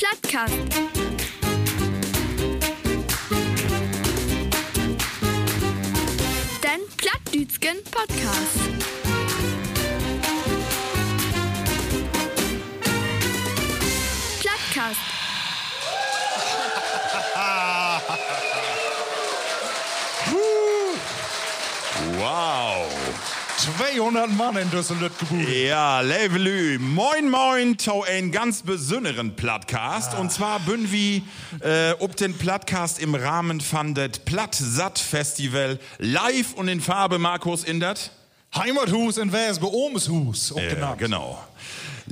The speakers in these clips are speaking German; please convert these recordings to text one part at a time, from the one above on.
Plattcast. Den Plattdütschen Podcast. Plattcast. Wow! 200 Mann in Düsseldorf gebucht. Ja, Levelü, moin moin, to ein ganz besonderen Plattcast. Und zwar bin wir äh, ob den Plattcast im Rahmen von det Platt-Satt Festival live und in Farbe, Markus, in dat? Heimathus in Wesbe, Ohmshus, auch Ja, genannt. genau.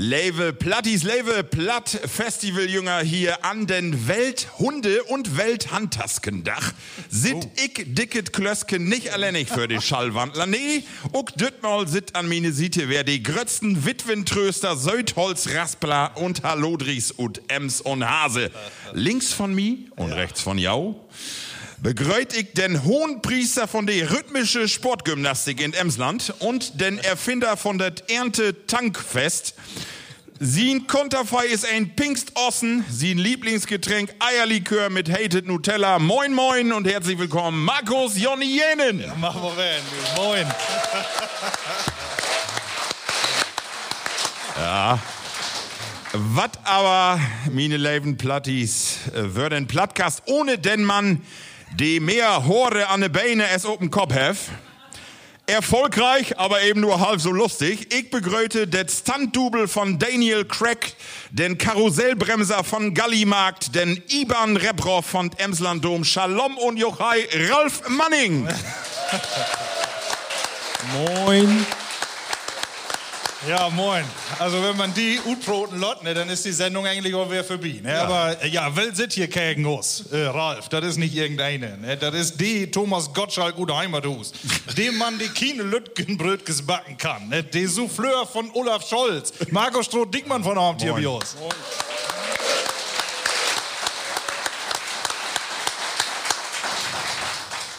Level Plattis, Level Platt Festivaljünger hier an den Welthunde- und Welthandtaskendach. Sit ich dicket Klösken nicht alleinig für die Schallwandler. Nee, uck dütmal sit an meine Siete, wer die grötzten Witwentröster Södholz, Raspler und Halodris und Ems und Hase. Links von mi und rechts von jau. Begrüßt ich den Hohenpriester von der rhythmische Sportgymnastik in Emsland und den Erfinder von der Ernte-Tankfest. Sein Konterfei ist ein Pingstossen, sein Lieblingsgetränk Eierlikör mit Hated Nutella. Moin moin und herzlich willkommen, Markus Jonny Jenen. Machen wir rein. Moin. Was aber, meine lieben Plattis, äh, würde ein Plattcast ohne den Mann, die mehr Hore an de Beine es auf dem Kopf hef. Erfolgreich, aber eben nur halb so lustig. Ich begrüße den Stuntdouble von Daniel Craig, den Karussellbremser von Gallimarkt, den Iban Rebrov von Emslandom, Shalom und Jochai, Ralf Manning. Moin. Ja, moin. Also wenn man die utproten lot, ne, dann ist die Sendung eigentlich auch wieder vorbei. Ne? Aber äh, ja, wer sitzt hier gegen uns? Äh, Ralf, das ist nicht irgendeine. Ne? Das ist die Thomas Gottschalk gute Heimathus. dem Mann, die keine Lütgenbrötges backen kann. Ne? Der Souffleur von Olaf Scholz. Marco Stroh-Dickmann von Abend hier Moin. bei uns.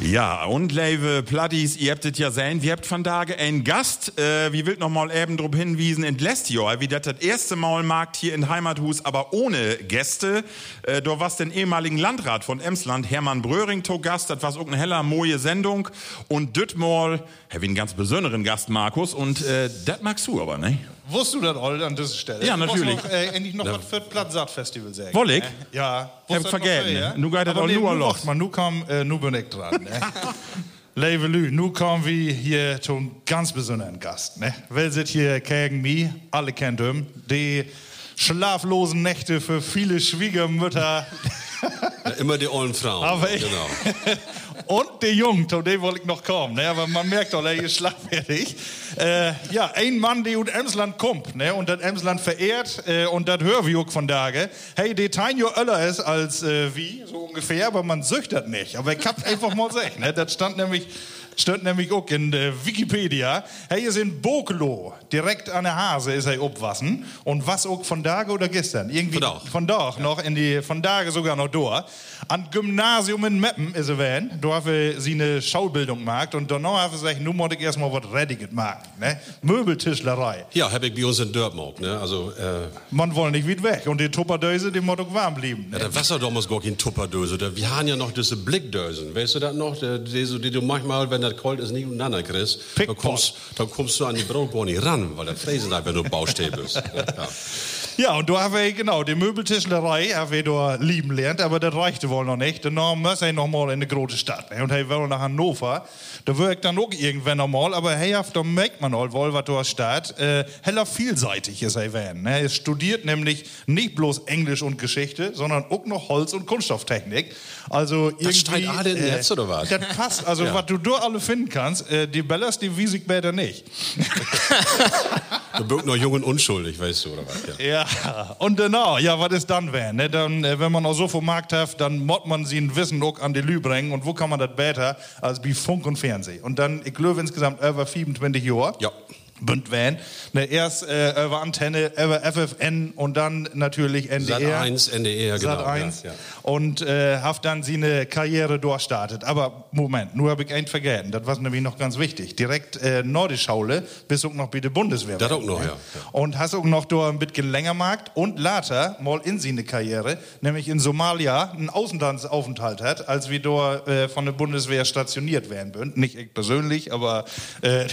Ja, und liebe Plattis, ihr habt es ja sehen, wir habt von Tage einen Gast, äh, wie wild noch mal eben drauf hinwiesen, in Jahr, wie das das erste Mal markt hier in Heimathus, aber ohne Gäste. Äh, da war's den ehemaligen Landrat von Emsland, Hermann Bröring, to Gast, das war auch eine heller, moje Sendung. Und dütmal, hab ich einen ganz besonderen Gast, Markus, und äh, das magst du aber, ne? Wusstest du das all an dieser Stelle? Ja, natürlich. Noch, äh, endlich noch was für das Platzsaat-Festival sagen. Woll ich? Äh, Ja. Ich hab vergessen, ja? Nu geht das Aber auch nur nu los. mal, nu kam, äh, nu bin ich dran. Ne? Levelü, nu kommen wir hier zu einem ganz besonderen Gast. Ne? Wer sitzt hier gegen mich? Alle kennt ihn. Die schlaflosen Nächte für viele Schwiegermütter. Ja, immer die ollen Frauen. Aber ich- genau. Und der Jung, zu dem wollte ich noch kommen. Ne? Aber man merkt doch, er ist schlagfertig. Äh, ja, ein Mann, der aus Emsland kommt ne? und das Emsland verehrt. Äh, und das hören wir auch von Tage. Hey, der Teinjo Öller ist als äh, wie, so ungefähr, aber man süchtert nicht. Aber ich hab's einfach mal sagen. Ne? Das stand nämlich, stand nämlich auch in äh, Wikipedia. Hey, ist in Bokelo, direkt an der Hase ist er obwassen. Und was auch von Tage oder gestern? Irgendwie Von von Dach noch in die, von Tage sogar noch da. An Gymnasium in Meppen ist er wenn, da haben wir sie eine Schaubildung gemacht und danach haben wir gesagt, nun muss ich erstmal was Rediges machen, ne? Möbeltischlerei. Ja, habe ich bei uns in Dörpmog. Ne? Also, äh, Man will nicht weit weg und die Tupperdöse, die muss auch warm bleiben. ja, das Wasser damals gar keine Tupperdose. Da- Wir haben ja noch diese Blickdösen. Weißt du das noch? Die, die, die du manchmal, wenn das kalt ist, nicht untereinander kriegst. Dann Pickpock. kommst, dann kommst du an die nicht ran, weil der Fräsen einfach nur Baustäbe ist. Ja. Ja, und da haben wir, genau, die Möbeltischlerei haben wir da lieben lernt, aber das reichte wohl noch nicht. Dann muss er noch mal in eine große Stadt. Ne? Und er will nach Hannover. Da wirkt dann auch irgendwann noch mal, aber hey, da merkt man auch wohl, was da steht. Äh, heller vielseitig ist er werden. Ne? Er studiert nämlich nicht bloß Englisch und Geschichte, sondern auch noch Holz- und Kunststofftechnik. Also irgendwie. Das steht alle im Netz, oder was? Das passt. Also, Ja. was du da alle finden kannst, äh, die Bellas, die wies ich besser nicht. Du bist noch jung und unschuldig, weißt du, oder was? Ja. Ja, und genau, ja, was ist dann wenn? Ne? Dann, äh, wenn man auch so vom Markt hat, dann muss man sie ein Wissen auch an die Lü bringen. Und wo kann man das besser als bei Funk und Fernsehen? Und dann, ich glaube insgesamt über 25 Jahre. Ja. Bünd van. Ne, erst äh, über Antenne, über FFN und dann natürlich NDR. Sat 1, NDR, genau. Sat 1. Ja, ja. Und äh, hat dann seine Karriere durchstartet. Aber Moment, nur habe ich eins vergessen. Das war nämlich noch ganz wichtig. Direkt äh, Nordischaule bis auch noch bei der Bundeswehr. Das auch noch, ne? ja, ja. Und hast auch noch da ein bisschen länger gemacht und later mal in seine Karriere, nämlich in Somalia, einen Außenlandsaufenthalt hat, als wir da äh, von der Bundeswehr stationiert werden würden. Nicht ich persönlich, aber äh,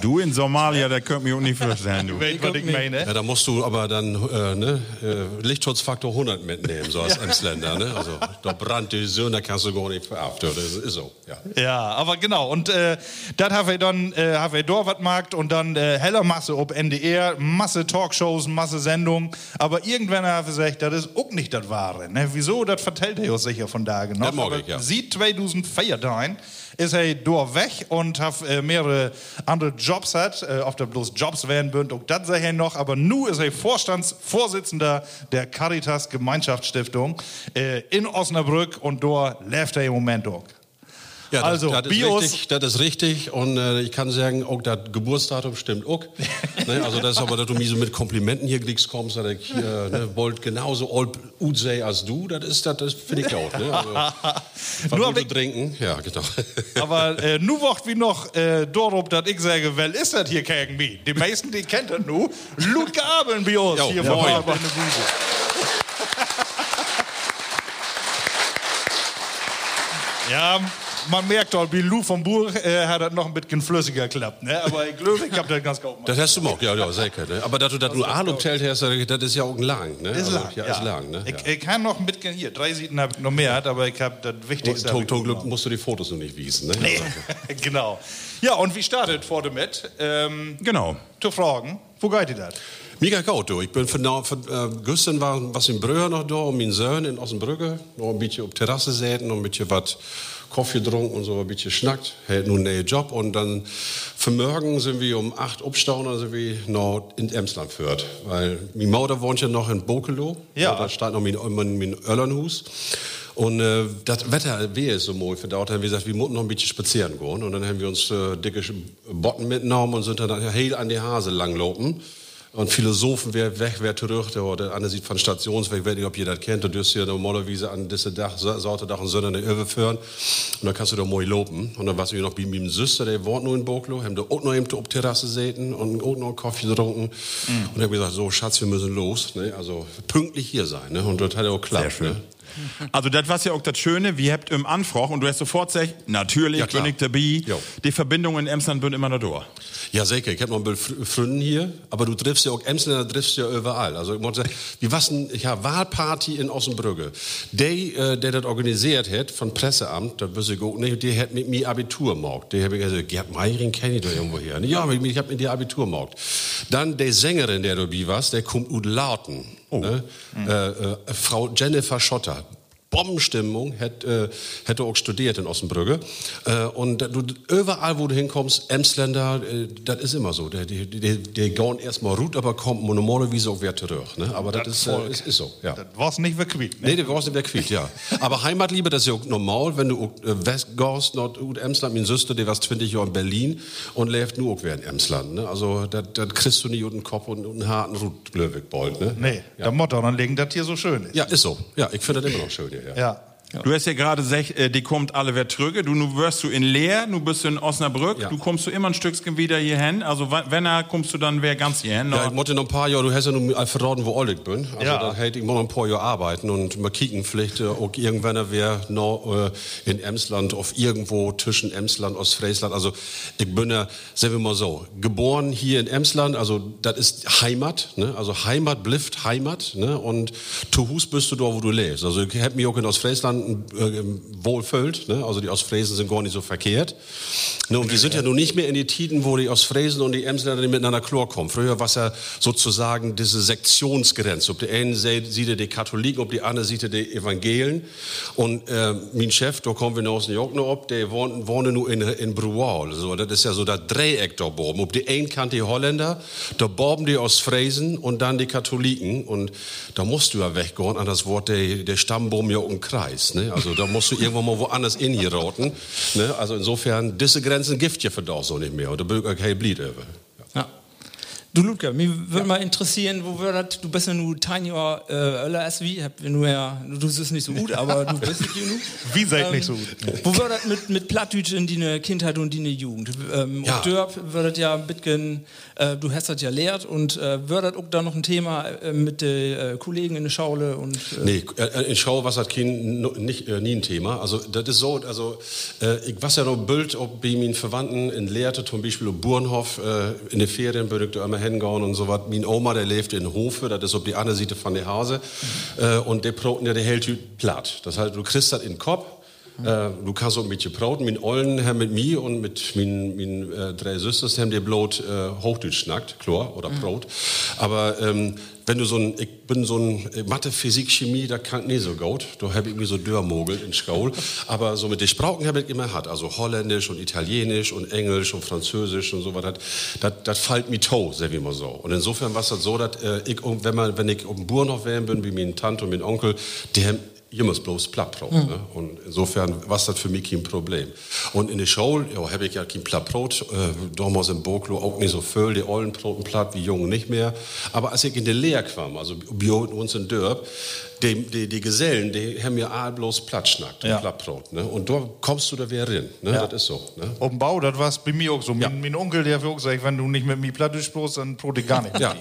Du in Somalia, da könnt mir auch nicht vorstellen, du. weißt, was ich meine. Ja, da musst du aber dann äh, ne, äh, Lichtschutzfaktor 100 mitnehmen, so als Emsländer. Ne? Also da brannt die Sonne, da kannst du gar nicht verhaften. Das ist so, ja. Ja, aber genau. Und äh, das haben wir dann, äh, haben wir dort was gemacht und dann äh, heller Masse ob NDR, Masse Talkshows, Masse Sendungen. Aber irgendwann haben wir gesagt, das ist auch nicht das Wahre. Ne? Wieso? Das vertellt er uns sicher von da genau. Ich, ja. Sieht 2014 ist er dort weg und hat äh, mehrere andere Jobs hat, äh, auf der bloß Jobs werden würden, und das sei noch, aber nu ist er Vorstandsvorsitzender der Caritas Gemeinschaftsstiftung äh, in Osnabrück und dort lebt er im Moment auch. Ja, das, Also, das, ist Bios- richtig, das ist richtig. Und äh, ich kann sagen, auch das Geburtsdatum stimmt auch. ne, also das ist aber, dass du mir so mit Komplimenten hier kriegst, kommst, dass ich hier ne, wollt genauso alt ut sei als du, das ist das, das finde ich auch. Ne? Also, Nur Nur zu trinken, ja, genau. Aber äh, nu wacht wie noch äh, darauf, dass ich sage, wer ist das hier gegen mich? Die meisten, die kennt das nu. Ludger Abel bei uns Jo, hier ja, vor. Ja, man merkt auch, wie Lou vom Buch äh, hat das noch ein bisschen flüssiger geklappt. Ne? Aber ich glaube, ich habe das ganz gut gemacht. Das hast du auch, ja, ja, sicher. Ne? Aber dass du das nur Ahnung zählt hast, das ist ja auch lang. Ne? ist also, lang. Ja, ist lang. Ne? Ich, ja. ich kann noch ein bisschen hier. Drei Seiten habe ich noch mehr, aber ich habe das Wichtigste. ich zum Glück musst du die Fotos noch nicht wiesen. Ne? Nee, Also, genau. Ja, und wie startet vor damit? Ähm, Genau. zu fragen, wo geht ihr das? Mega gut, du. Ich bin von, von äh, gestern war was in Brüher noch da und mein Sohn in Ossenbrücke. Noch ein bisschen auf Terrasse säten und ein bisschen was Kaffee getrunken und so ein bisschen schnackt. Hält nun einen Job und dann für morgen sind wir um acht aufstauen und sind wir noch in Emsland führt. Weil mein Mutter wohnt ja noch in Bokelo. Ja. Da steht noch mein, mein, mein Öllernhus. Und äh, das Wetter wäre so mal verdauert, haben wir gesagt, wir mussten noch ein bisschen spazieren gehen. Und dann haben wir uns äh, dicke Botten mitgenommen und sind dann heel an die Hase langlopen. Und Philosophen, wer weg, wer zurück, der, der andere sieht von Stationsweg, ich weiß nicht, ob ihr das kennt, du dürst hier normalerweise an diese Dach, Sorte Dach und Sonne eine Öwe führen. Und dann kannst du da mal lopen. Und dann warst du hier noch bei meinem Süster, der wohnt nur in Boklo, haben da auch noch eben auf der Terrasse säten und auch noch einen Kaffee getrunken. Und hab gesagt, so Schatz, wir müssen los, ne? also pünktlich hier sein. Ne? Und das hat ja auch geklappt. Ne? Also das war ja auch das Schöne, wir habt im Anfrag und du hast sofort gesagt, natürlich Ja, ich dabei. Jo. Die Verbindungen in Emsland sind immer noch da. Ja, sicher. Ich habe noch ein paar Fr- Freunde hier, aber du triffst ja auch Emsländer, triffst ja überall. Also ich muss sagen, wie was ein ja, Wahlparty in Ossenbrügge. Der, äh, der das organisiert hat, von Presseamt, das wüsste ich auch nicht, der hat mit mir Abitur gemacht. Der habe ich gesagt, Gerd Meiring kenne ich doch irgendwo her. Ja, ich, habe mit dir Abitur gemacht. Dann der Sängerin, der dabei war, der kommt ut Lauten. Ne? Äh, äh, Frau Jennifer Schotter. Bombenstimmung, hätte, äh, hätte auch studiert in Ossenbrügge. Äh, und du, überall, wo du hinkommst, Emsländer, äh, das ist immer so. Die, die, die, die gehen erstmal gut, aber kommen normalerweise auch wieder zurück. Ne? Aber das, ist, äh, ist, ist so, ja. Das war's nicht verquiet. Ne? Nee, du warst nicht mehr quitt, ja. Aber Heimatliebe, das ist ja auch normal, wenn du äh, West gehst, Nord und Emsland, mein Süster, der war 20 Jahre in Berlin und lebt nur auch wieder in Emsland. Ne? Also, das das kriegst du nicht unter den Kopf und einen harten Rut, Löwig bald, ne? Nee, der Motto, dann legen das hier so schön ist. Ja, ist so. Ja, ich finde das immer noch schön hier, ja. Ja. Du hast ja gerade gesagt, äh, die kommt alle wer trüge. Du, nu wirst du in Leer, nu bist du in Osnabrück. Ja. Du kommst du immer ein Stückchen wieder hierhin. Also wenn er kommst du dann wer ganz hierhin. Ja, ich musste noch ein paar Jahre, du hast ja nun verraten, wo ich bin. Also Ja. da hätte ich noch ein paar Jahre arbeiten und mal kicken, vielleicht äh, auch irgendwann wer noch äh, in Emsland, auf irgendwo zwischen Emsland, Ostfriesland. Also ich bin ja, sagen wir mal so, geboren hier in Emsland, also das ist Heimat, ne? Also Heimat blifft Heimat, ne? Und zu Hus bist du da, wo du lebst. Also ich hab mich auch in Ostfriesland äh, wohlfühlt, ne? Also die Ostfriesen sind gar nicht so verkehrt. Ne? Und wir sind ja nun nicht mehr in die Tiden, wo die Ostfriesen und die Emsländer miteinander Chlor kommen. Früher war es ja sozusagen diese Sektionsgrenze. Ob der eine sieht die Katholiken, ob die andere sieht die Evangelen. Und äh, mein Chef, da kommen wir noch aus New York noch ab, der wohnt, wohnt nur in, in Brual. So, das ist ja so das Dreieck da oben. Ob die einen kannte die Holländer, da boben die Ostfriesen und dann die Katholiken. Und da musst du ja weggehen, an das Wort der, der Stammbaum ja um Kreis. Ne? Also da musst du irgendwann mal woanders in hier roten. Ne? Also insofern, diese Grenzen gibt ja für so nicht mehr. Und da bürger kein Blied. Ja. Du Ludger, mir würde mal interessieren, wo wir das, du bist ja nur Jahr äh, älter als wie, nur ja, du bist nicht so gut, aber du bist nicht genug. Wie seid nicht so gut? Wo wird das mit, mit Plattdeutsch in deine Kindheit und deine Jugend? Ähm, Ja. ja. Dörp wird das ja ein bisschen, äh, du hast das ja lehrt und äh, wird das auch da noch ein Thema äh, mit den äh, Kollegen in der Schaule und äh, Nee, äh, in Schau was hat kein, nicht, äh, nie ein Thema. Also das ist so, also ich was ja noch Bild, ob bei meinen Verwandten in Lehrte, zum Beispiel auf Burnhof, in den Ferien würde ich da immer hingehen und so was. Mein Oma, der lebt in Hofe, das ist auf die andere Seite von der Hase. Äh, und der Broten, ja, der hält platt. Das heißt, du kriegst das in den Kopf. Äh, du kannst auch ein bisschen brauten. Mein Ollen haben mit mir und mit meinen, meinen äh, drei Schwestern haben die bloß äh, Hochdeutsch schnackt, Chlor oder Brot. Aber ähm, wenn du so ein, ich bin so ein äh, Mathe, Physik, Chemie, da kann ich nicht so gut. Da habe ich mir so dörrmogelt in Schule. Aber so mit den Sprachen habe ich immer hat. Also Holländisch und Italienisch und Englisch und Französisch und so was. Das, das, fällt mir to, sagen wir mal so. Und insofern war es so, dass äh, ich, um- wenn, man, wenn ich auf dem Bauernhof wären bin, wie meine Tante und mein Onkel, die haben ihr muss bloß Plattbrot. Ne? Und insofern war das für mich kein Problem. Und in der Schule, ja, habe ich ja kein Plattbrot. Äh, damals im Boklo auch nicht so voll, die ollen Broten platt, wie Jungen nicht mehr. Aber als ich in die Lehre kam, also bei uns in Dörp, die, die, die Gesellen, die haben ja all bloß Platt schnackt, Ja. Plattbrot. Ne? Und da kommst du da wieder rein. Ne? Ja. Das ist so. Ne? Auf dem Bau, das war bei mir auch so. Ja. Mein, mein Onkel, der hat auch gesagt, wenn du nicht mit mir Plattdeutsch sprichst, dann brot ich gar nicht. Ja.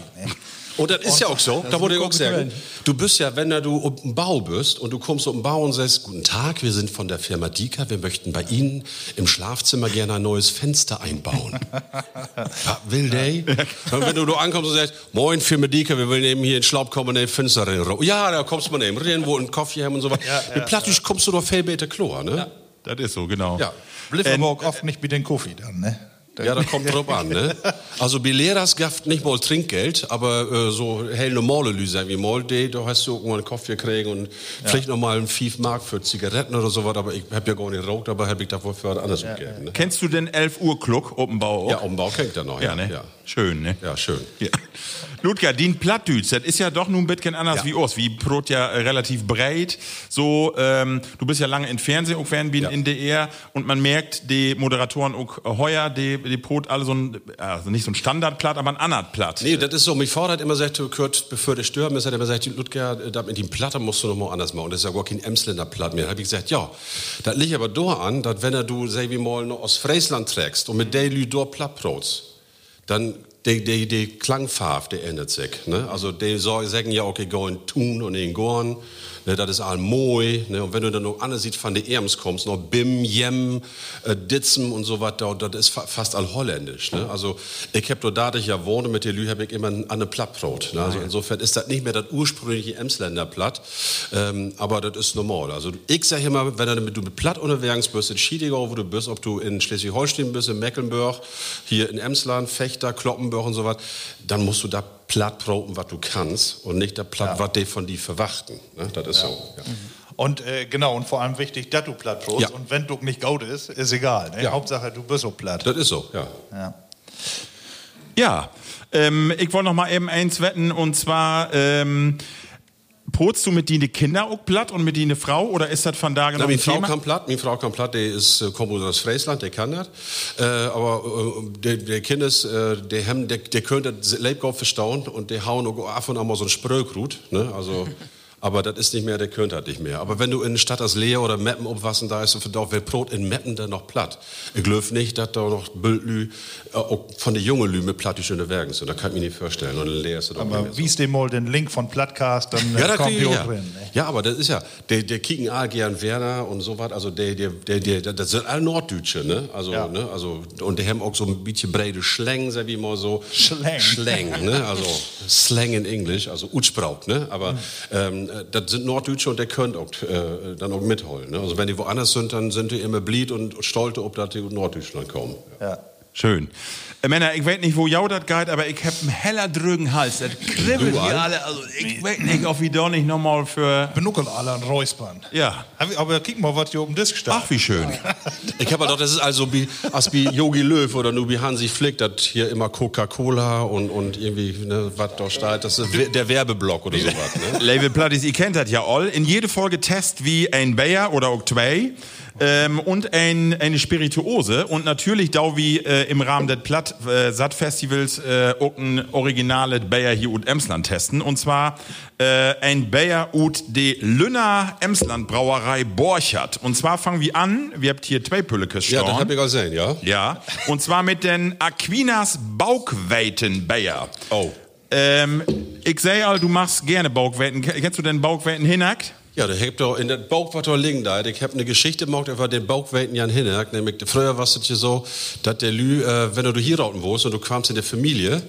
Und das ist ja auch so, da wollte ich auch sagen. Du bist ja, wenn du dem Bau bist und du kommst den Bau und sagst, guten Tag, wir sind von der Firma Dika, wir möchten bei Ihnen im Schlafzimmer gerne ein neues Fenster einbauen. ja, will der? Und wenn du da ankommst und sagst, moin Firma Dika, wir wollen eben hier in Schlaub kommen, ein Fenster rein. Ja, da kommst du mal eben rein, wo ein Kaffee haben und so weiter. Mit Plattisch kommst du doch viel besser klar, ne? Das ist so, genau. Ja. Bliff aber auch oft nicht mit den Kaffee dann, ne? Ja, da kommt drauf an, ne? Also bei Lehrers gaft nicht mal Trinkgeld, aber äh, so hell normale Lüse wie mal, die, da hast du irgendwann einen Kaffee gekriegt und vielleicht noch mal einen 5 Mark für Zigaretten oder sowas, aber ich hab ja gar nicht geraucht, aber hab ich dafür für was anderes gegeben, ne? Kennst du den 11 Uhr Club oben Bau? auch? Ja, Umbau kennt er noch, ja, ne? Ja, Schön, ne? ja schön. Ja. Ludger, den Plattdütsch, das ist ja doch nun ein bisschen anders Ja. wie uns. Wie Brot ja äh, relativ breit. So, ähm, du bist ja lange in Fernsehen auch werden bin Ja. in DR und man merkt, die Moderatoren auch heuer, die, die Brot alle so ein, also nicht so ein Standardplatt, aber ein Anat-Platt. Nee, das ist so. Mich hat immer gesagt, du gehört, bevor du sterben ist, hat er immer gesagt, Ludger, äh, mit dem Platte musst du noch mal anders machen. Und das ist ja gar kein Emsländer Platt mehr. Da hab ich gesagt, ja, das liegt aber da an, dass wenn er du, sag wie mal, noch aus Friesland trägst und mit der Lü dort Plattbrots, dann die, die, die Klangfarbe, die ändert sich. Ne? Also die sagen ja, okay, gehen tun und in gorn. Ne, das ist all moi. Ne? Und wenn du dann noch sieht von den Erms kommst, noch Bim, Jem, äh, Ditzen und so weiter, das ist fa fast all holländisch. Ne? Also ich hab dort, da ich ja wohne mit der Lü, hab ich immer ein eine Plattbrot. Ne? Also insofern ist das nicht mehr das ursprüngliche Emsländer Platt, ähm, aber das ist normal. Also ich sage immer, wenn du mit, Platt unterwegs bist, in Schiedegau, wo du bist, ob du in Schleswig-Holstein bist, in Mecklenburg, hier in Emsland, Fechter, Kloppenburg und so was, dann musst du da platt broten, was du kannst und nicht da platt, was die von die verwachten. Ne? Das ist so. Ja. Und äh, genau, und vor allem wichtig, dass du platt brotst. Ja. Und wenn du nicht gaut ist, ist egal. Ne? Ja. Hauptsache, du bist so platt. Das ist so, ja. Ja. Ja, ähm, ich wollte noch mal eben eins wetten und zwar, ähm, Potst du mit die Kinder auch platt und mit die eine Frau oder ist das von da Na, genau meine ein Frau Thema? kann platt, meine Frau kann platt, die ist, äh, kommt aus Friesland, der kann das. Äh, aber äh, der, der Kind ist, äh, der, haben, der, der könnte das Leibgau verstauen und der hauen auch ab und an mal so ein Sprögrut, ne? Also, Aber das ist nicht mehr, der könnt halt nicht mehr. Aber wenn du in Stadt als Leer oder Meppen umwassen, da ist doch wer Brot in Meppen dann noch platt. Ich glaube nicht, dass da noch Bildlü, äh, von der jungen Lü mit platt die schöne Werken sind. Da kann ich mir nicht vorstellen. Und Leer ist nicht Aber mehr so. wie dem mal den Link von Plattcast, dann äh, Ja, da kommt die ja. drin. Ne? ja, aber das ist ja, der, der kicken gern Werner und so was, also der, der, der, der, das sind alle Norddeutsche, ne? Also, Ja. ne? Also, und die haben auch so ein bisschen breite Schläng, sag ich mal so. Schläng. Schläng, ne? Also, Slang in Englisch, also Utsprauk, ne? Aber, ähm, äh, das sind Norddeutsche und der könnt auch, äh, dann auch mitholen, ne? Also, wenn die woanders sind, dann sind die immer blied und stolz, ob da die Norddeutschland kommen. Ja. Schön. Äh, Männer, ich weiß nicht, wo jau das geht, aber ich hab einen heller drögen Hals. Das kribbelt hier Al? alle. Also, ich weiß nicht, ob ich da nicht nochmal für. Benuckel alle an Räuspern. Ja. Ich- Aber guck mal, was hier oben Disc steht. Ach, wie schön. Ich habe doch, das ist also wie, als wie Yogi Löw oder nur wie Hansi Flick, das hier immer Coca-Cola und, und irgendwie, ne, was da steht, das ist der Werbeblock oder sowas, ne? Label Platties, ihr kennt das ja all. In jede Folge Test wie ein Bayer oder auch zwei. Ähm, und ein, eine Spirituose und natürlich da wie äh, im Rahmen des Platt äh, Sat Festivals äh, auch ein originales Bayer hier und Emsland testen und zwar äh, ein Bayer ut de Lünner Emsland Brauerei Borchert und zwar fangen wir an wir habt hier zwei Püllekes Ja, das hab ich auch gesehen, ja. ja und zwar mit den Aquinas Baukweiten Bayer Oh. ähm, ich sehe all, du machst gerne Baukweiten. Ke- Kennst du denn Baukweiten hinackt? Ja, der hebt doch in der Bauch, was da liegen da. Ich hab eine Geschichte gemacht über den Bauchweiten Jan Hinnerk. Nämlich, früher war es so, dass der Lü, äh, wenn du hier rauten wohnst und du kamst in der Familie,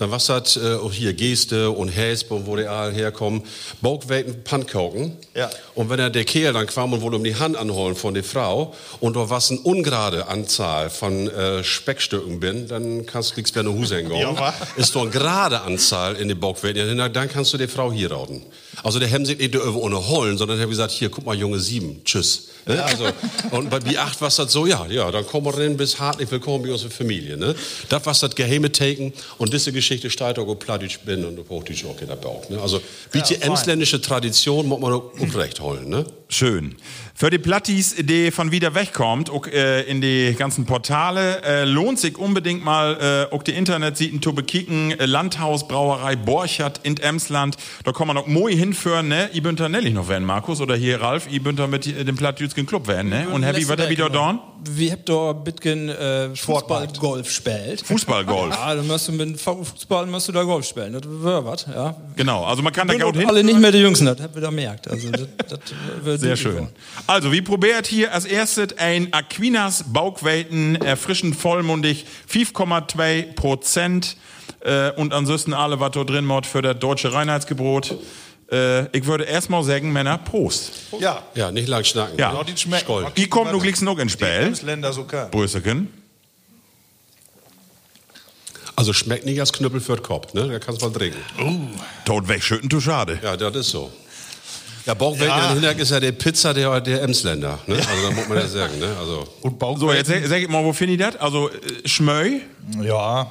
dann war das äh, auch hier Geste und Häspe und wo die alle herkommen, Bauchweiten Pannkoken. Ja. Und wenn er der Kerl dann kam und wollte um die Hand anholen von der Frau und da war eine ungerade Anzahl von äh, Speckstücken bin, dann kannst du nichts mehr in Huse hängen. Ja? Ist doch eine gerade Anzahl in den Bauchweiten, ja, dann kannst du die Frau hier rauten. Also der haben sich nicht nur ohne holen, sondern der hat gesagt, hier, guck mal, Junge, sieben, tschüss. Ne? Also, und bei B8 war es das so, ja, ja, dann kommen wir rein, bis hartlich willkommen bei unserer Familie. Ne? Das war das geheime Taken und diese Geschichte steht auch, ob Plattdeutsch bin und ob Hochdeutsch auch in der Bauch. Ne? Also, wie die emsländische Tradition, muss man auch recht holen. Ne? Schön. Für die Plattis, die von wieder wegkommt, auch, äh, in die ganzen Portale, äh, lohnt sich unbedingt mal äh, auch die Internetseiten zu bekicken. Äh, Landhaus, Brauerei Borchert in Emsland. Da kann man auch moi hinführen, ne? Ich bin da nellig noch werden, Markus, oder hier Ralf, ich bin da mit äh, dem Plattdütschen Club werden, ne? Und Happy, was habt ihr da dorn? Wir habt da bitgen äh, Fußball, Golf gespielt. Fußballgolf. Ja, dann musst du mit Fu- Fußball musst du da Golf spielen. Das wäre was, ja. Genau, also man kann da gut hin. alle nicht mehr die Jüngsten, das habt ihr da merkt. Also, das, das wird Sehr schön. so. Also, wie probiert hier als erstes ein Aquinas Bauchweiten, erfrischend vollmundig, 5,2 Prozent. Äh, und ansonsten alle, was da drin mod für das deutsche Reinheitsgebot. Äh, ich würde erstmal sagen, Männer, Prost. Ja. Ja, nicht lang schnacken. Ja. Ja, die schmecken. Skoll. Die kommt nur gleich noch ins Spiel. Länder kann. Brüsseken. Also schmeckt nicht als Knüppel für den Kopf, ne? Da kannst du mal trinken. Tot wegschütten, zu schade. Ja, das ist so. Ja, Bauchweiten Ja. Hinnerk ist ja der Pizza der, der Emsländer. Ne? Also da muss man ja sagen. Ne? Also, Und Bauch. So, jetzt sag, sag ich mal, wo finde ich das? Also, äh, Schmöi, Ja.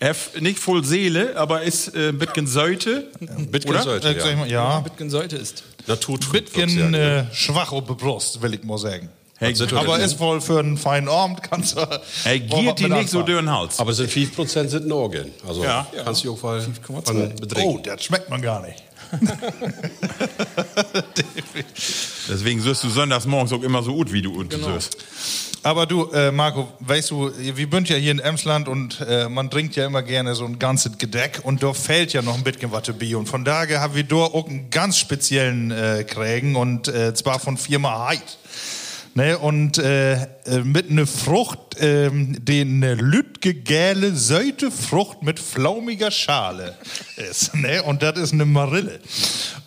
F, nicht voll Seele, aber ist äh, ein bisschen Säute. Bitgen Oder? sollte, Äh, sag ich ja. mal, ja. Bitgen sollte ist. Natur tut Bitgen ja. äh, schwach auf der Brust, will ich mal sagen. Hey, Aber Ja. ist wohl für einen feinen Abend, kannst du. Ey, wollen wir giert die nicht so den Hals. Aber sind 5% sind ein Organ. Also Ja. kannst du auch mal von Oh, das schmeckt man gar nicht. Deswegen wirst du sonntags morgens auch immer so gut, wie du unten wirst. Aber du, äh, Marco, weißt du, wir sind ja hier in Emsland und äh, man trinkt ja immer gerne so ein ganzes Gedeck und da fällt ja noch ein bisschen was dabei. Und von daher haben wir da auch einen ganz speziellen äh, Krägen und äh, zwar von Firma Heid. Ne, und äh, äh, mit einer Frucht, die eine lütge gäle Säute Frucht mit flaumiger Schale ist. Ne? Und das ist eine Marille.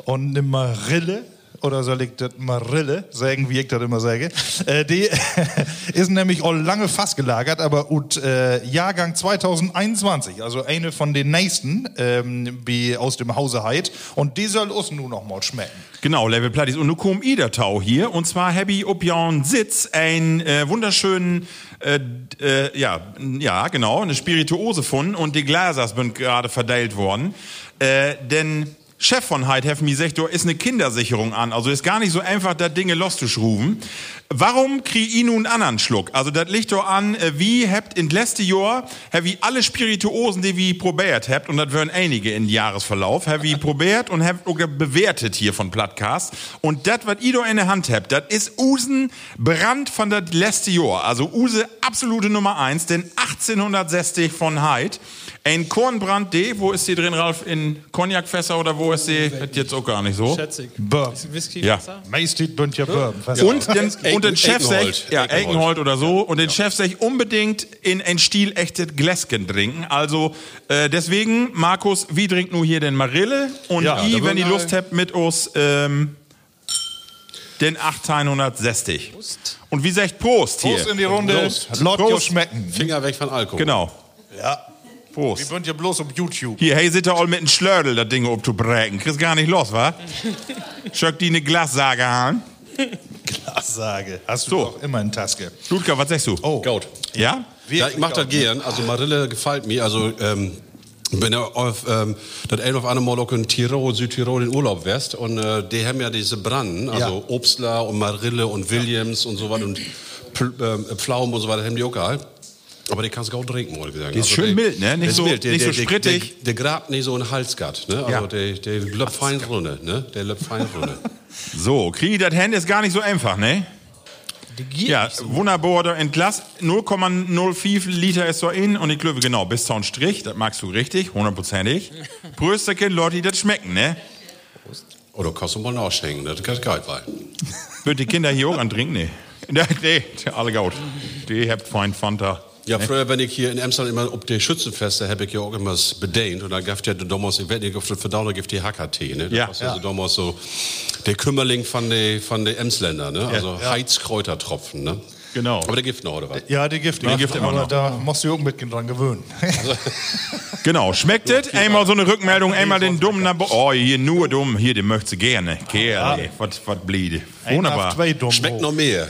Und eine Marille oder soll ich das Marille sagen, wie ich das immer sage, äh, die ist nämlich auch lange fast gelagert, aber ut, äh, Jahrgang 2021, also eine von den nächsten ähm, wie aus dem Hause Heid und die soll uns nun noch mal schmecken. Genau, Level Plattis. Und nun kommt Idertau hier. Und zwar ob Jahren Sitz einen äh, wunderschönen, äh, äh, ja, ja, genau, eine Spirituose gefunden. Und die Gläser sind gerade verteilt worden. Äh, denn Chef von have me gesagt, da ist eine Kindersicherung an. Also ist gar nicht so einfach, da Dinge loszuschruben. Warum krieg ich nun einen anderen Schluck? Also das liegt doch an, äh, wie habt in letzte Jahr, hab wie alle Spirituosen, die wie probiert habt, und das wären einige im Jahresverlauf, hab wie probiert und habt auch bewertet hier von Plattcast. Und das, was ihr in der Hand habt, das ist Usen Brand von das letzte Jahr. Also Use absolute Nummer eins, denn 1860 von Hyde. Ein Kornbrand D, wo ist die drin, Ralf? In Cognacfässer oder wo ist die? Jetzt auch gar nicht so. Schätzig. Bourbon. Whisky, Ja. Wasser? Meistens bünd ja Bourbon. Und, den, Eiken- und den Chef Eikenhold. sagt, ja. Eikenhold oder so, und den Chef sagt unbedingt in ein Stil echtes Gläsken trinken. Also, äh, deswegen, Markus, wie trinkt nur hier den Marille? Und Ja, ich, wenn ihr Lust habt, mit uns, ähm, den 1860. Und wie sagt Prost hier? Prost in die Runde. Prost. Laut Prost. schmecken. Finger weg von Alkohol. Genau. Ja. Wir Prost. bünd ja bloß auf YouTube. Hier, hey, sit da all mit einem Schlördel, das Ding abzubrechen. Kriegst gar nicht los, wa? Schöck die eine Glassage an. Klassage. Hast du So. doch immer in Taske. Ludger, was sagst du? Oh. Gut. Ja? Ja, ich mach das gern. Also Marille gefällt mir. Also ähm, wenn du auf ähm, das ein auf andere Mal auch in Tirol, Südtirol in Urlaub wärst und äh, die haben ja diese Branden, also Obstler und Marille und Williams und so was und Pl ähm, Pflaumen und so weiter, haben die auch geil. Aber die kannst du auch trinken, wollte ich sagen. Die ist schön mild, ne? Nicht so- mild. Der, nicht so der, der, sprittig. Der, der grabt nicht so einen Halsgatt, ne? Also Ja. der, der löppt fein runter, ne? Der löppt fein runter. So, krieg ich das hin, ist gar nicht so einfach, ne? Ja, so. wunderbar, da entlass. 0,05 Liter ist so in und ich glaube, genau, bis zum Strich, das magst du richtig, hundertprozentig. Prösterchen, Leute, die das schmecken, ne? Oder kannst du mal nachschenken, das kann geil sein. Wird die Kinder hier auch an trinken? Nee. Nee, nee, alle gut. Die habt fein Fanta. Ja, früher, wenn ich hier in Amsterdam immer ob die Schützenfeste, habe ich ja auch immer bedient. Und dann gab es ja damals, ich weiß nicht, ob das verdauner gibt, die Hackertee, ne? Das Ja. war ja. so damals so der Kümmerling von den von de Emsländer, ne? Also Heizkräutertropfen, ne? Genau. Aber der gibt noch, oder was? Ja, die Gift. Die Gift immer aber noch. da musst du auch mit dran gewöhnen. Genau, schmeckt es? Einmal so eine Rückmeldung, einmal den dummen. Nabo- Oh, hier nur dumm, hier, den möchtest du gerne. Kerl, was was bliede. Wunderbar. Schmeckt noch mehr.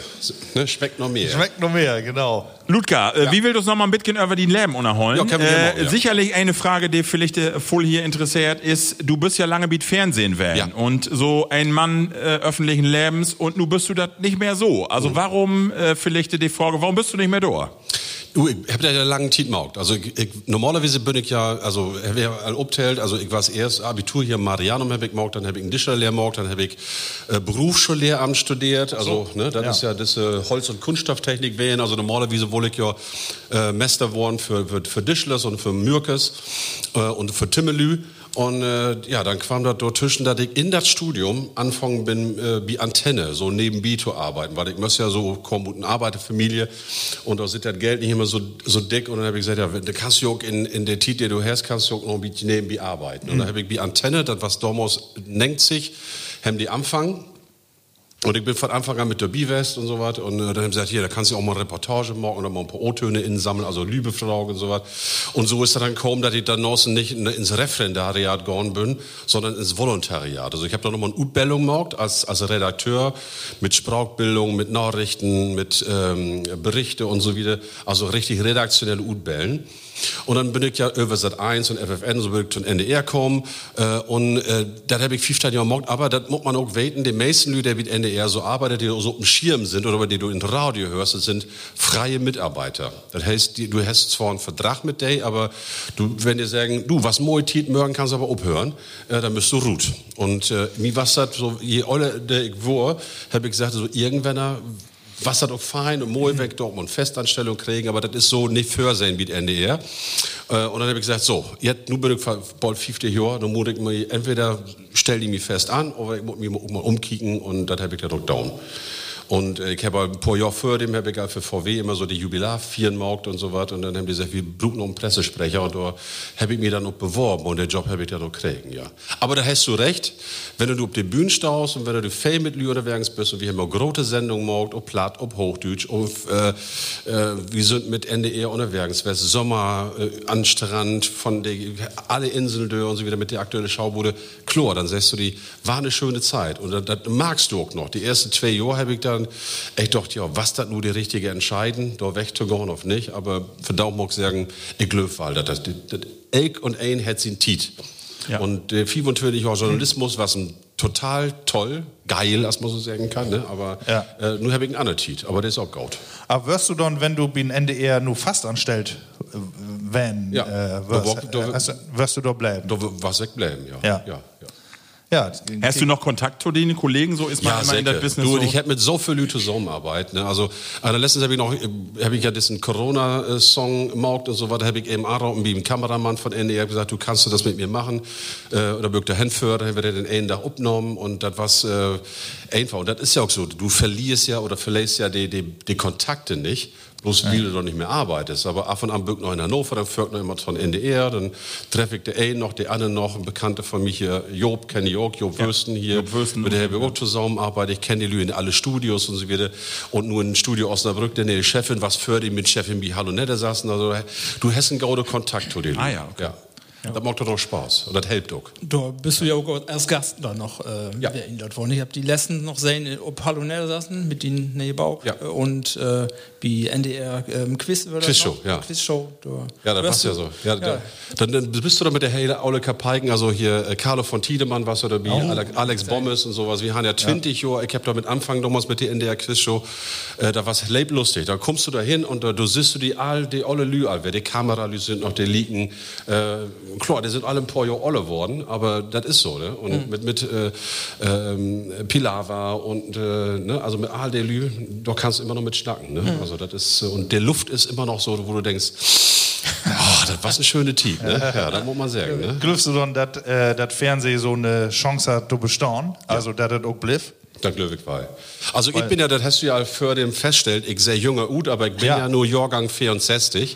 Ne? Schmeckt noch mehr. Schmeckt noch mehr, genau. Ludger, äh, wie will du es nochmal ein bisschen über die Leben unterholen? Ja, äh, ja. Sicherlich eine Frage, die vielleicht äh, voll hier interessiert ist. Du bist ja lange mit Fernsehen werden Ja. und so ein Mann äh, öffentlichen Lebens und nun bist du das nicht mehr so. Also Mhm. warum äh, vielleicht die Frage, warum bist du nicht mehr da? Ich habe ja lange Zeit gemacht. Also ich, ich, normalerweise bin ich ja, also wer all obteilt, also ich war erst Abitur hier in Marianum habe ich gemacht, dann habe ich einen Tischlerlehr gemacht, dann habe ich äh, Berufsschullehramt studiert. Also ne, das ist ja das äh, Holz- und Kunststofftechnik wählen. Also normalerweise wollte ich ja äh, Meister worden für, für, für Tischlers und für Mürkes äh, und für Timmelü. Und äh, ja, dann kam das dort zwischen, dass ich in das Studium anfangen bin, äh, wie Antenne, so nebenbei zu arbeiten, weil ich muss ja so kommen mit einer Arbeiterfamilie und da sitzt das Geld nicht immer so, so dick. Und dann habe ich gesagt, ja, da kannst du auch in, in der Zeit, die du hast, kannst du auch noch nebenbei arbeiten. Und dann habe ich wie Antenne, das was damals nennt sich, haben die anfangen und ich bin von Anfang an mit der Bivest und so was. Und äh, dann haben sie gesagt, hier, da kannst du auch mal eine Reportage machen oder mal ein paar O-Töne insammeln, also Liebefragen und so was. Und so ist es dann gekommen, dass ich dann draußen nicht in, ins Referendariat gegangen bin, sondern ins Volontariat. Also ich habe da nochmal eine Utbildung gemacht als, als Redakteur mit Sprachbildung, mit Nachrichten, mit ähm, Berichte und so wieder. Also richtig redaktionelle Utbildung. Und dann bin ich ja über Sat 1 und FFN, so bin ich zum NDR gekommen. Äh, und äh, das habe ich 15 Jahre gemacht. Aber das muss man auch weten, die meisten Leute, die mit NDR so arbeiten, die so dem Schirm sind oder die du in Radio hörst, das sind freie Mitarbeiter. Das heißt, du hast zwar einen Vertrag mit denen, aber du, wenn die sagen, du, was moi tit, morgen kannst aber abhören, äh, dann bist du ruht. Und äh, mir was das so, je oller der ich war, habe ich gesagt, so irgendwann was das auch fein und mal weg dort und Festanstellung kriegen, aber das ist so nicht vorsehen wie die NDR. Äh, und dann habe ich gesagt, so, jetzt, nun bin ich bald 50 Jahre, dann muss ich mir, entweder stell die mich fest an, oder ich muss mich mal umkicken und das habe ich dann auch down. Und äh, ich habe ein paar Jahre vor dem habe ich für VW immer so die Jubilarfirmen gemacht und so was. Und dann haben die gesagt, wir brauchen einen Pressesprecher. Und da habe ich mich dann noch beworben und den Job habe ich dann noch kriegen, ja. Aber da hast du recht, wenn du auf den Bühnen stehst und wenn du viel mit Leuten unterwegs bist und wir haben auch große Sendungen gemacht, ob Platt, ob Hochdeutsch, ob, äh, äh, wir sind mit NDR unterwegs, was Sommer äh, an Strand, von der, alle Inseln und so wieder mit der aktuellen Schaubude. Klar, dann sagst du die, war eine schöne Zeit. Und das, das magst du auch noch. Die ersten zwei Jahre habe ich dann echt gedacht, ja, was das nur die richtige Entscheiden, da wegzugehen auf nicht. Aber für Daumen mag ich sagen, ich glaube, weil das, das, das, ich und ein hat sin Tiet. Ja. Und der viel natürlich auch Journalismus, was ein total toll, geil, als man so sagen kann, ne? aber Ja. äh, nur habe ich einen anderen Titel, aber der ist auch gut. Aber wirst du dann, wenn du bin NDR nur fast anstellt, äh, wenn, Ja. äh, wirst, Da da- äh, wirst du da bleiben? Da was wegbleiben, ja. Ja. ja, ja. Ja, Hast du noch Kontakt zu den Kollegen? So ist man immer in der. Business Du, so. ich hätte mit so viel Leuten zusammenarbeiten. Ne? Also, also letztens habe ich noch, habe ich ja diesen Corona-Song gemacht und so weiter, habe ich eben auch mit dem Kameramann von NDR gesagt, du kannst du das mit mir machen, äh, oder bürgt der hinführen, dann haben wir den einen Tag aufgenommen und das war's äh, einfach. Und das ist ja auch so, du verlierst ja oder verlässt ja die, die, die Kontakte nicht. Bloß weil du doch nicht mehr arbeitest. Aber ab und an bückt noch in Hannover, dann führt noch immer von NDR, dann treffe ich den einen noch, die andere noch, ein Bekannter von mir hier, Job, kenne ich auch, Job Würsten hier, Job Würsten. mit der habe ich auch zusammenarbeite. Ich kenne die Leute in alle Studios und so weiter. Und nur in Studio Osnabrück, denn die Chefin, was für die mit Chefin wie Hallo Nette saßen. Also, du hast einen guten Kontakt zu den Ah Leuten. ja, okay. ja. Das macht doch Spaß. Und das hilft auch. Da bist du ja auch als Gast da noch äh, Ja. wer ihn dort worden. Ich habe die letzten noch sehen, ob Hallo saßen mit den Neubau Ja. und äh, wie NDR ähm, Quiz oder Quizshow, ja. Quizshow. Da Ja, das wirst passt ja du- so. Ja, Da, dann, dann bist du da mit der Hele Aule Kapeiken, also hier äh, Carlo von Tiedemann was oder wie Alex, Alex Bommes und sowas. Wir haben ja 20 Jahre, ich habe damit angefangen damals mit der NDR Quizshow, äh, da war's leib lustig. Da kommst du da hin und da, du siehst du die all, die alle Lü, all, wer die Kameralü sind noch, die liegen, äh, klar, die sind alle ein paar Jahre alle worden, aber das ist so, ne? Und mit, mit äh, ähm, Pilava und, äh, ne? also mit all der Lü, da kannst du immer noch mit schnacken, ne? Also das ist, äh, und der Luft ist immer noch so, wo du denkst, Oh, das war ein schöner Typ, ne? Ja, das muss man sagen, ne? Glaubst du dann, dass äh, das Fernsehen so eine Chance hat zu bestehen? Also, dass das auch bleibt? Das glaube ich war. Also ich bin ja, das hast du ja für den feststellt, ich sehr junger Ut, aber ich bin Ja. ja, nur Jahrgang 64.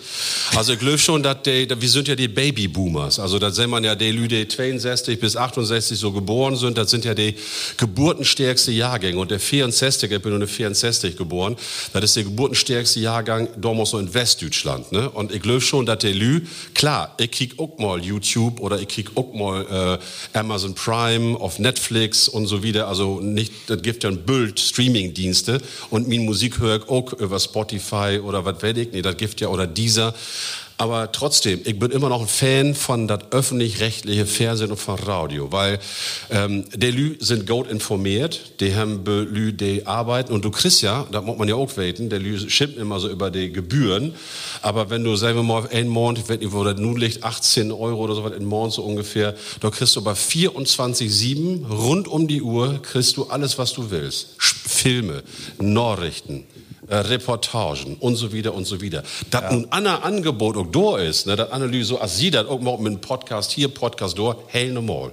Also ich glaube schon, dass die, wir sind ja die Babyboomers. Also da sehen man ja die die 62 bis 68 so geboren sind, das sind ja die geburtenstärkste Jahrgänge. Und der 64, ich bin nur eine 64 geboren, das ist der geburtenstärkste Jahrgang damals so in Westdeutschland. Ne? Und ich glaube schon, dass die Lü, klar, ich krieg auch mal YouTube oder ich krieg auch mal äh, Amazon Prime auf Netflix und so wieder. Also nicht, das gibt ja ein Bild Streaming-Dienste und meine Musik höre ich auch über Spotify oder was weiß ich, nee, das gibt ja oder dieser. Aber trotzdem, ich bin immer noch ein Fan von das öffentlich-rechtliche Fernsehen und von Radio, weil ähm, die Lü sind gut informiert, die haben be- Lü, die arbeiten und du kriegst ja, da muss man ja auch weten, der Lü schimpft immer so über die Gebühren, aber wenn du, sagen wir mal, einen Monat, ich weiß nicht, wo das nun liegt, 18 Euro oder so was in Monat so ungefähr, da kriegst du bei 24-7 rund um die Uhr, kriegst du alles, was du willst. Filme, Nachrichten, äh, Reportagen und so wieder und so wieder. Das nun ein Angebot auch da ist, ne, das Analyse, als sie das auch mal mit einem Podcast hier, Podcast da, hell normal.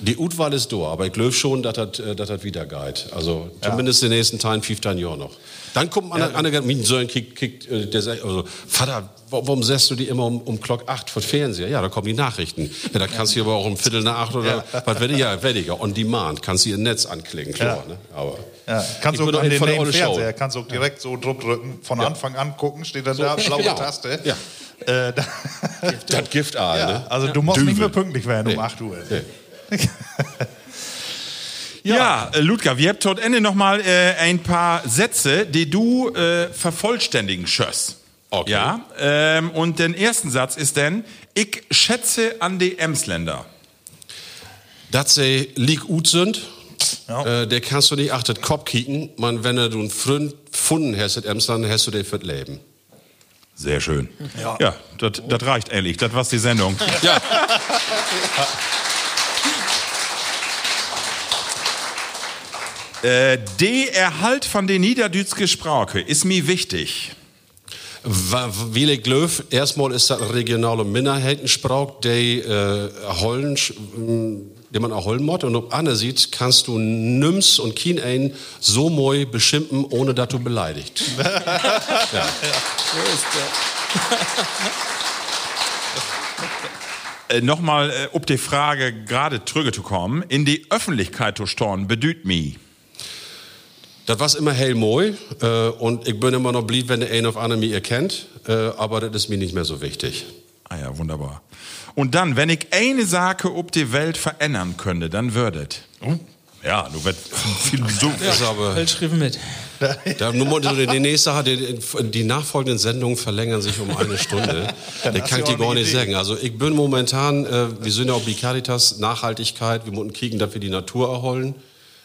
Die Utwahl ist da, aber ich glaube schon, dass das, äh, dass das wieder geht. Also zumindest in den nächsten Teilen, 15 Jahren noch. Dann kommt man an, an mein Sohn kriegt, kriegt äh, der sagt, also, Vater, wa- warum setzt du die immer um, um Glock 8 vor Fernseher? Ja, da kommen die Nachrichten. Ja, da kannst du aber auch um Viertel nach 8 oder was werde ich, ja, werde ich, on demand, kannst du ihr Netz anklicken, klar, ne? Aber Ja. Kannst du an den Name. Fernseher, kannst du auch direkt so Druck drücken, von Ja. Anfang an gucken, steht dann da, blaue genau. Taste. Ja. Äh, da, das Gift ja, ne? also du musst nicht Düvel. mehr pünktlich werden um Nee. 8 Uhr. Nee. Ja, äh, Ludger, wir haben tot Ende noch mal äh, ein paar Sätze, die du äh, vervollständigen schöss. Okay. Ja, ähm, und der ersten Satz ist dann, ich schätze an die Emsländer. dass sie lieg gut sind, Ja. äh, der kannst du nicht achtet Kopf kicken. Man, wenn du einen Freund gefunden hast in Emsland, hast du den fürs Leben. Sehr schön. Ja. Ja, das reicht ehrlich. Das war's die Sendung. Ja. äh, der Erhalt von den niederdütschen Sprache ist mir wichtig. Wie ich glaube, erstmal ist das eine regionale Minderheitensprach, die äh, erholen, die man erholen muss. Und ob einer sieht, kannst du nimmst und kein einen so moi beschimpfen, ohne dass du beleidigt. Äh, Nochmal, äh, ob die Frage gerade zurückzukommen, in die Öffentlichkeit zu storn, bedüht mich. Das war immer hell moi äh, und ich bin immer noch blieb, wenn der eine auf andere mich erkennt, äh, aber das ist mir nicht mehr so wichtig. Ah ja, wunderbar. Und dann, wenn ich eine Sache ob die Welt verändern könnte, dann würdet. Ja, du wirst Philosoph. Ist aber, Welt schrieben mit. da, nur so die nächste, die, die nachfolgenden Sendungen verlängern sich um eine Stunde. Das kann ich dir gar nicht Idee. sagen. Also ich bin momentan, äh, wir sind ja auch bei Caritas, Nachhaltigkeit, wir müssen kicken, dass wir die Natur erholen.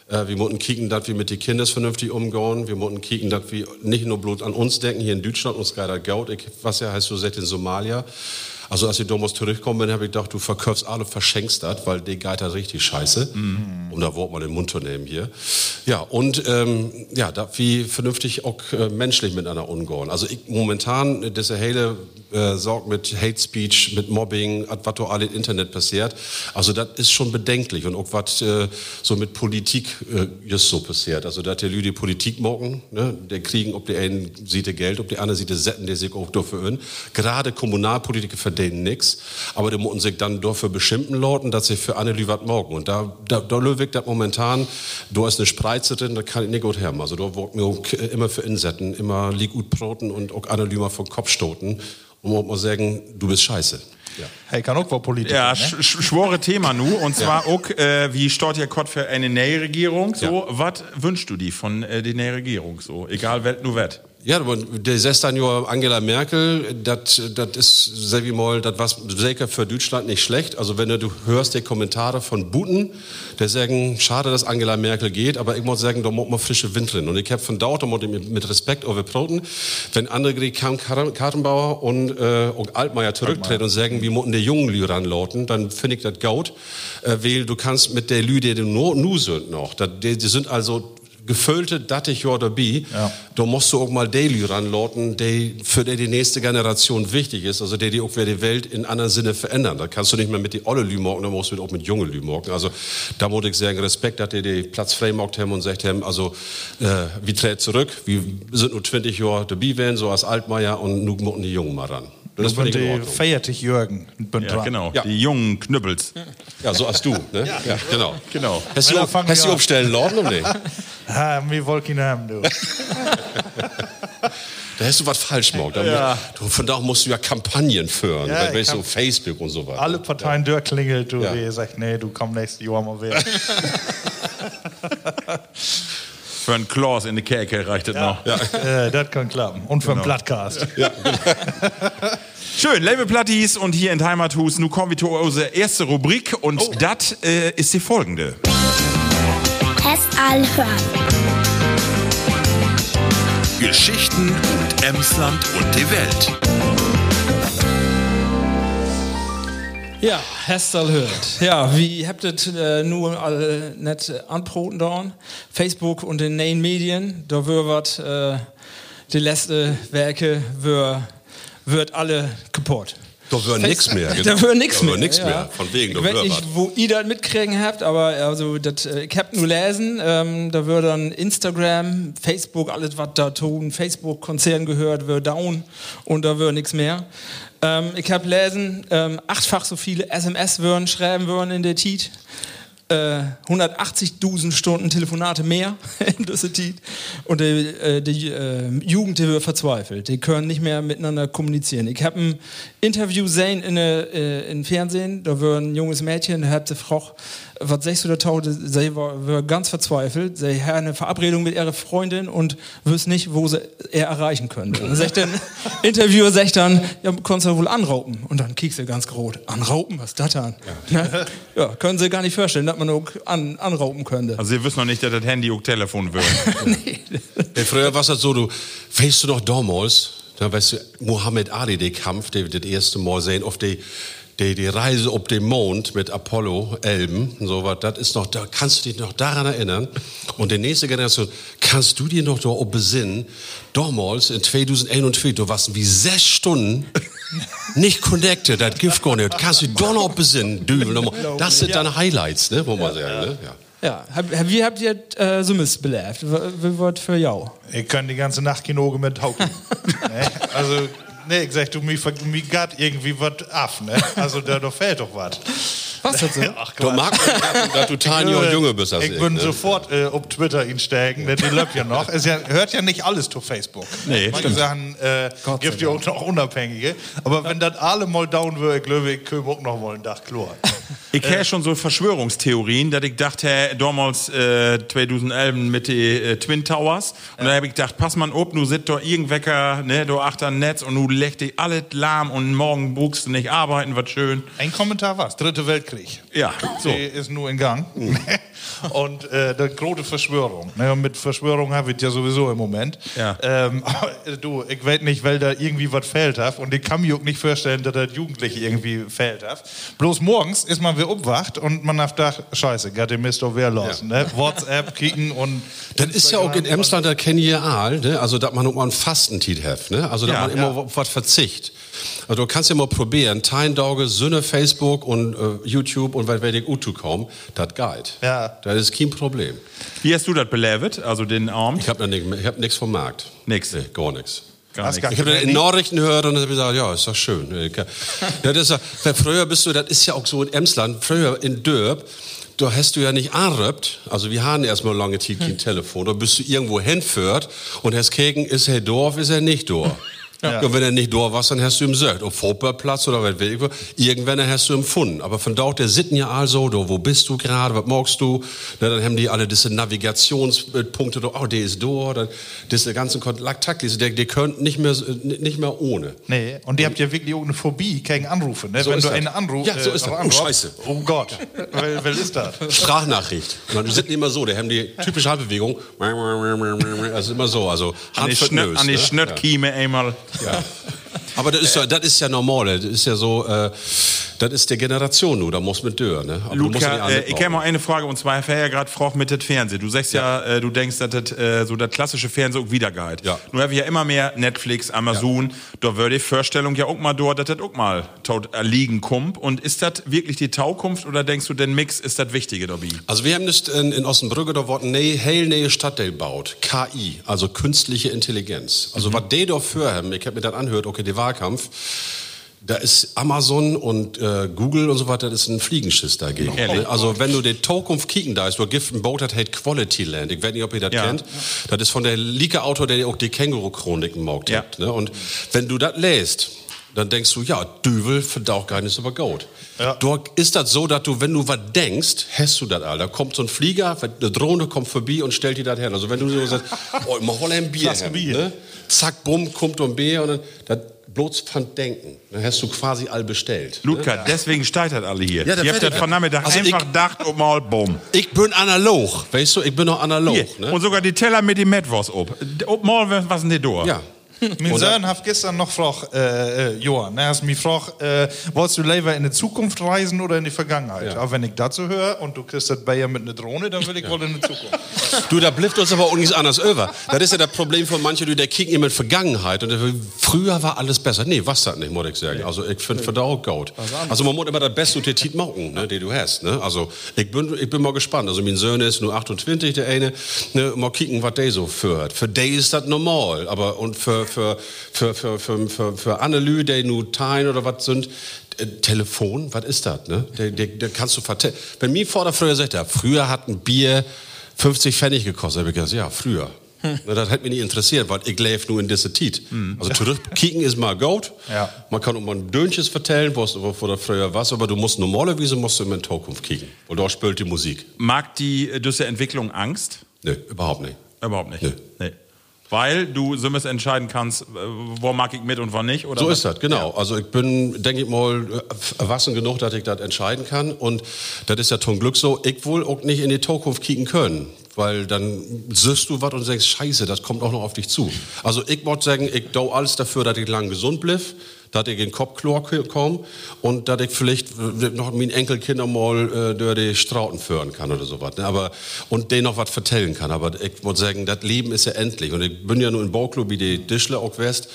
Äh, wir müssen kicken, dass wir mit den Kindern vernünftig umgehen. Wir müssen kicken, dass wir nicht nur bloß an uns denken, hier in Deutschland, uns das Geld. Ich, was ja heißt so seit in Somalia. Also als ich damals zurückgekommen bin, habe ich gedacht, du verkaufst alle, verschenkst das, weil die geht da richtig scheiße. Um da Wort mal den Mund zu nehmen hier. Ja, und ähm, ja, da wie vernünftig auch äh, menschlich miteinander umgehen. Also ich momentan, diese hele äh, sorgt mit Hate Speech, mit Mobbing, was da alle im Internet passiert. Also das ist schon bedenklich und auch was äh, so mit Politik äh, just so passiert. Also da die Leute die Politik morgen, ne, der kriegen, ob der einen sieht Geld, ob der andere sieht Setten, der sich auch dafür. Gerade Kommunalpolitiker verdienen nichts, aber die müssen sich dann dafür beschimpfen lauten, dass sie für eine Lüwert morgen. Und da, da, da löwig das momentan, du hast eine Spreize drin, da kann ich nicht gut haben. Also da wird mir auch immer für Insetten, immer lieg gut Broten und auch eine Lümer vom Kopf stoten. Und man muss sagen, du bist scheiße. Ja. Hey, kann auch wohl Politiker. Ja, ne? sch sch schwore Thema nu. Und zwar auch, äh, wie steht ja Gott für eine neue Regierung? So, was wünschst du dir von äh, der neuen Regierung? So, egal, wer du wird. Ja, der 16 Jahre Angela Merkel, das ist, sehr wie mal, das war sicher für Deutschland nicht schlecht. Also wenn du, hörst die Kommentare von Buten, der sagen, schade, dass Angela Merkel geht, aber ich muss sagen, da muss man frische Wind drin. Und ich habe von und mit Respekt overproten, wenn kam Kartenbauer und, äh, und Altmaier zurücktreten und sagen, wir müssen der jungen Lü ranlauten, dann finde ich das gut, äh, weil du kannst mit der Lü, die du nur, nur sind noch, das, die, die sind also gefüllte, dattig Jahr dabei, Ja. da musst du auch mal Daily ranlauten, der für die, die nächste Generation wichtig ist, also der die auch wieder die Welt in anderen Sinne verändern. Da kannst du nicht mehr mit die olle Lümorgen, da musst du auch mit junge Lümorgen. Also da muss ich sagen, Respekt, dass die die Platz freimaugt haben und sagt haben, also äh, wir treten zurück, wir sind nur 20 Jahre dabei werden, so als Altmaier und nun müssen die Jungen mal ran. Das Das in die Ordnung. feiert dich Jürgen. Ja, genau. Ja. Die jungen Knüppels. Ja, so als du, ne? Ja, genau. Genau. Hast du, hast wir du aufstellen lassen oder nicht? Ah, mir wollt ihn haben, du. Da hast du was falsch gemacht. Ja. du, von da musst du ja Kampagnen führen, Ja, weißt hab- Facebook und so weiter. Alle Parteien durchklingelt, du, Ja. ihr sagt, nee, du komm nächstes Jahr mal wieder. Für einen Klaus in die Kerke reicht das noch. äh, das kann klappen. Und für einen Plattcast. Schön, Label Platties und hier in Heimathus. Nu kommen wir zu unserer erste Rubrik und das äh, ist die folgende. Test all hören. Geschichten und Emsland und die Welt. Ja, Hestel hört. Ja, wie habt ihr äh, nur alle net anproten da? Facebook und den neuen Medien, da wird äh, die letzte Werke wird, wird alle kaputt. Da wird nichts mehr. genau. Da wird nichts mehr. wird nichts ja. mehr. Von wegen, ich weiß nicht, wo ihr das mitkriegen habt, aber also, das, äh, ich hab nur lesen, ähm, da wird dann Instagram, Facebook, alles was da tun, Facebook-Konzern gehört, wird down und da wird nichts mehr. Ähm, ich hab lesen, ähm, achtfach so viele SMS würden schreiben würden in der Tit. Äh, 180.000 Stunden Telefonate mehr in Zeit. Und die, äh, die äh, Jugend, die wird verzweifelt. Die können nicht mehr miteinander kommunizieren. Ich habe ein Interview gesehen in, äh, in Fernsehen, da war ein junges Mädchen, hat die Frau, was sagst du da, Taude? Sie war, war ganz verzweifelt. Sie hat eine Verabredung mit ihrer Freundin und wüsste nicht, wo sie er erreichen könnte. Und sagt dann, Interviewer sagt dann, ja, kannst du wohl anraupen. Und dann kiekst du ganz rot. Anraupen? Was ist das dann? Ja. ja, können sie gar nicht vorstellen, dass man auch an, anraupen könnte. Also ihr wisst noch nicht, dass das Handy auch Telefon wird. nee. Ey, früher war es halt so, du, weißt du noch damals, da weißt du, Muhammad Ali, der Kampf, der das erste Mal sehen, auf die, die, die Reise auf den Mond mit Apollo 11, und so was, das ist noch, da kannst du dich noch daran erinnern. Und die nächste Generation, kannst du dir noch da besinnen, damals in 2021, du warst wie sechs Stunden nicht connected, das Gift gar nicht. Kannst du dich da noch besinnen. Das sind dann Highlights, ne, wo man sagen, ne? Ja. Ja, hab, hab, wie habt ihr äh, so missbelebt? Wie wird für jou? Ich kann die ganze Nacht Kinoge mit Hauken. ne? Also, nee, ich sag, du, mir, mir geht irgendwie was ab, ne? Also, da, da fällt doch was. Was das so? Ach, Du magst, dass du Tanja und Junge bist, das Ich ich, würde ne? sofort äh, auf Twitter ihn steigen, denn die läuft ja noch. Es ja, hört ja nicht alles zu Facebook. Nee, Manche stimmt. Sachen äh, gibt ja auch noch Unabhängige. Aber wenn das alle mal down würde, glaube, ich könnte auch noch mal einen Tag klar. Ich kenne schon so Verschwörungstheorien, dass ich dachte, hey, damals äh, 2011 mit den äh, Twin Towers. Und da habe ich gedacht, pass mal ob, nu sit da irgendwecker, ne, da achter Netz und nu legt dich alles lahm und morgen buchst du nicht arbeiten, was schön. Ein Kommentar was? Dritte Weltkrieg. Ja, so. Die ist nur in Gang. und äh, die große Verschwörung. Ne, mit Verschwörung habe ich ja sowieso im Moment. Ja. Ähm, äh, du, ich weiß nicht, weil da irgendwie was fehlt hat. Und ich kann mir auch nicht vorstellen, dass das Jugendliche irgendwie fehlt hat. Bloß morgens ist man wieder aufwacht und man hat gedacht, scheiße, geht den Mist wer los. Ne? WhatsApp kicken und. Das ist ja auch in Emsland, da kennen ihr all, ne? Also, dass man auch mal einen Fastentit hat, ne? Also, dass Ja, man immer auf was verzicht. Also, du kannst ja mal probieren, Tein Dauge, Sünne, Facebook und äh, YouTube und weil werde ich Utu kommen, das geht. Ja. Das ist kein Problem. Wie hast du das belebt? Also den Arm? Ich habe nichts hab nix vom Markt. Nix. Nee, gar nichts. Ich habe in Nachrichten gehört und dann habe ich gesagt, ja, ist doch schön. Ja, das ist früher bist du, das ist ja auch so in Emsland, früher in Dörp, da hast du ja nicht anrüppt. Also wir haben erstmal lange Zeit kein Telefon. Da bist du irgendwo hinführt und hast gegen, ist er Dorf, ist er nicht Dorf. Ja. Und wenn er nicht da warst, dann hast du ihm gesagt, auf Fußballplatz oder was weiß ich, irgendwann hast du empfunden. Aber von dort, der sitten ja also, da, wo bist du gerade, was magst du? Na, dann haben die alle diese Navigationspunkte, da, oh, der ist da, dann, diese ganzen Kontaktliste, der, der könnt nicht mehr, nicht mehr ohne. Nee, und ihr habt ja wirklich auch eine Phobie gegen Anrufe. Ne? So Wenn ist du einen Anruf. Ja, so ist das. Oh, Scheiße. Oh Gott, wer, wer ist das? Sprachnachricht. Man, die sind immer so, die haben die typische Handbewegung. Also immer so, also An die, Hand Schnö an die ne? Schnöttkieme einmal. Ja. Aber das ist, ja, das ist ja normal. Das ist ja so, äh, das ist der Generation nur, da muss man durch. Ne? Aber du ja Luca, äh, ich habe mal eine Frage und zwar, Herr ja gerade gefragt mit dem Fernsehen. Du sagst ja, äh, du denkst, dass das äh, so das klassische Fernsehen auch wiedergeht. Ja. Nun haben wir ja immer mehr Netflix, Amazon. Da würde die Vorstellung ja auch mal dort, dass das auch mal tot erliegen kommt. Und ist das wirklich die Taukunft oder denkst du, den Mix ist das Wichtige dabei? Also wir haben nicht in, in Osnabrück da worden nee, hell Stadtteil baut. KI, also künstliche Intelligenz. Also was die dafür haben, ich habe mir das angehört, okay, der Wahlkampf, da ist Amazon und äh, Google und so weiter, das ist ein Fliegenschiss dagegen. Ne? Also wenn du den Zukunft kicken da ist, du gibt ein Boot, das heißt Quality Land. Ich weiß nicht, ob ihr das Ja. kennt. Das ist von der Lieke-Autor, der auch die Känguru-Chroniken maugt Ja. hat. Ne? Und wenn du das lässt, dann denkst du, ja, Düvel verdaucht gar nichts über Gold. Ja. Dort ist das so, dass du, wenn du was denkst, hast du das all. Da kommt so ein Flieger, eine Drohne kommt vorbei und stellt dir das her. Also wenn du so sagst, oh, mal hol ein Bier, her, Bier. Ne? zack, bumm, kommt ein Bier und dann das bloß von Denken. Dann hast du quasi all bestellt. Luca, deswegen steigert alle hier. Ja, Ihr habt das ich- von Nachmittag Also einfach gedacht und mal bumm. Ich bin analog, weißt du, ich bin noch analog. Ne? Und sogar die Teller mit dem Metwurst ob. Ob mal was die da? ja. Mein Sohn hat gestern noch gefragt, äh, äh, Johann, er hat mich gefragt, äh, wolltest du lieber in die Zukunft reisen oder in die Vergangenheit? Ja. Aber wenn ich dazu höre und du kriegst das Bayer mit einer Drohne, dann will ich wohl in die Zukunft. Du, da blifft uns aber auch nichts anders über. Das ist ja das Problem von manchen, die der kicken immer in Vergangenheit. Und der, früher war alles besser. Nee, was das nicht, muss ich sagen. Also ich finde da auch gut. Also man muss immer das Beste und der Tit machen, ne, die du hast. Ne? Also ich bin, ich bin mal gespannt. Also mein Sohn ist nur 28, der eine. Ne, mal kicken, was der so führt. Für die ist das normal. Aber und für, für, für, für, für, für, für Annelü, die nur teilen oder was sind, äh, Telefon, was ist das? Ne? Der, der, der kannst du vertellen. Wenn mir vor der früher sagt, er, früher hat ein Bier 50 Pfennig gekostet, habe ich gesagt, ja, früher. Na, das hat mich nicht interessiert, weil ich lebe nur in dieser Tit. Also zurückkicken ist mal gut. Ja. Man kann auch mal ein Dönches vertellen, wo es früher was, aber du musst normalerweise musst du immer in Zukunft kicken. Und da spielt die Musik. Mag die äh, diese Entwicklung Angst? Nee, überhaupt nicht. Überhaupt nicht. Nö. Nee. Weil du so entscheiden kannst, äh, wo mag ich mit und wo nicht? Oder So was? ist das, genau. Also ich bin, denke ich mal, erwachsen genug, dass ich das entscheiden kann. Und das ist ja zum Glück so, ich will auch nicht in die Zukunft kicken können. Weil dann siehst du was und denkst, scheiße, das kommt auch noch auf dich zu. Also ich muss sagen, ich tue alles dafür, dass ich lang gesund bleibe, dass ich in den Kopfchlor komme und dass ich vielleicht äh, noch meinen Enkelkindern mal äh, durch die Strauten führen kann oder sowas. Ne? Aber, und denen noch was vertellen kann. Aber ich muss sagen, das Leben ist ja endlich. Und ich bin ja nur in Bauklub wie die Dischle auch West.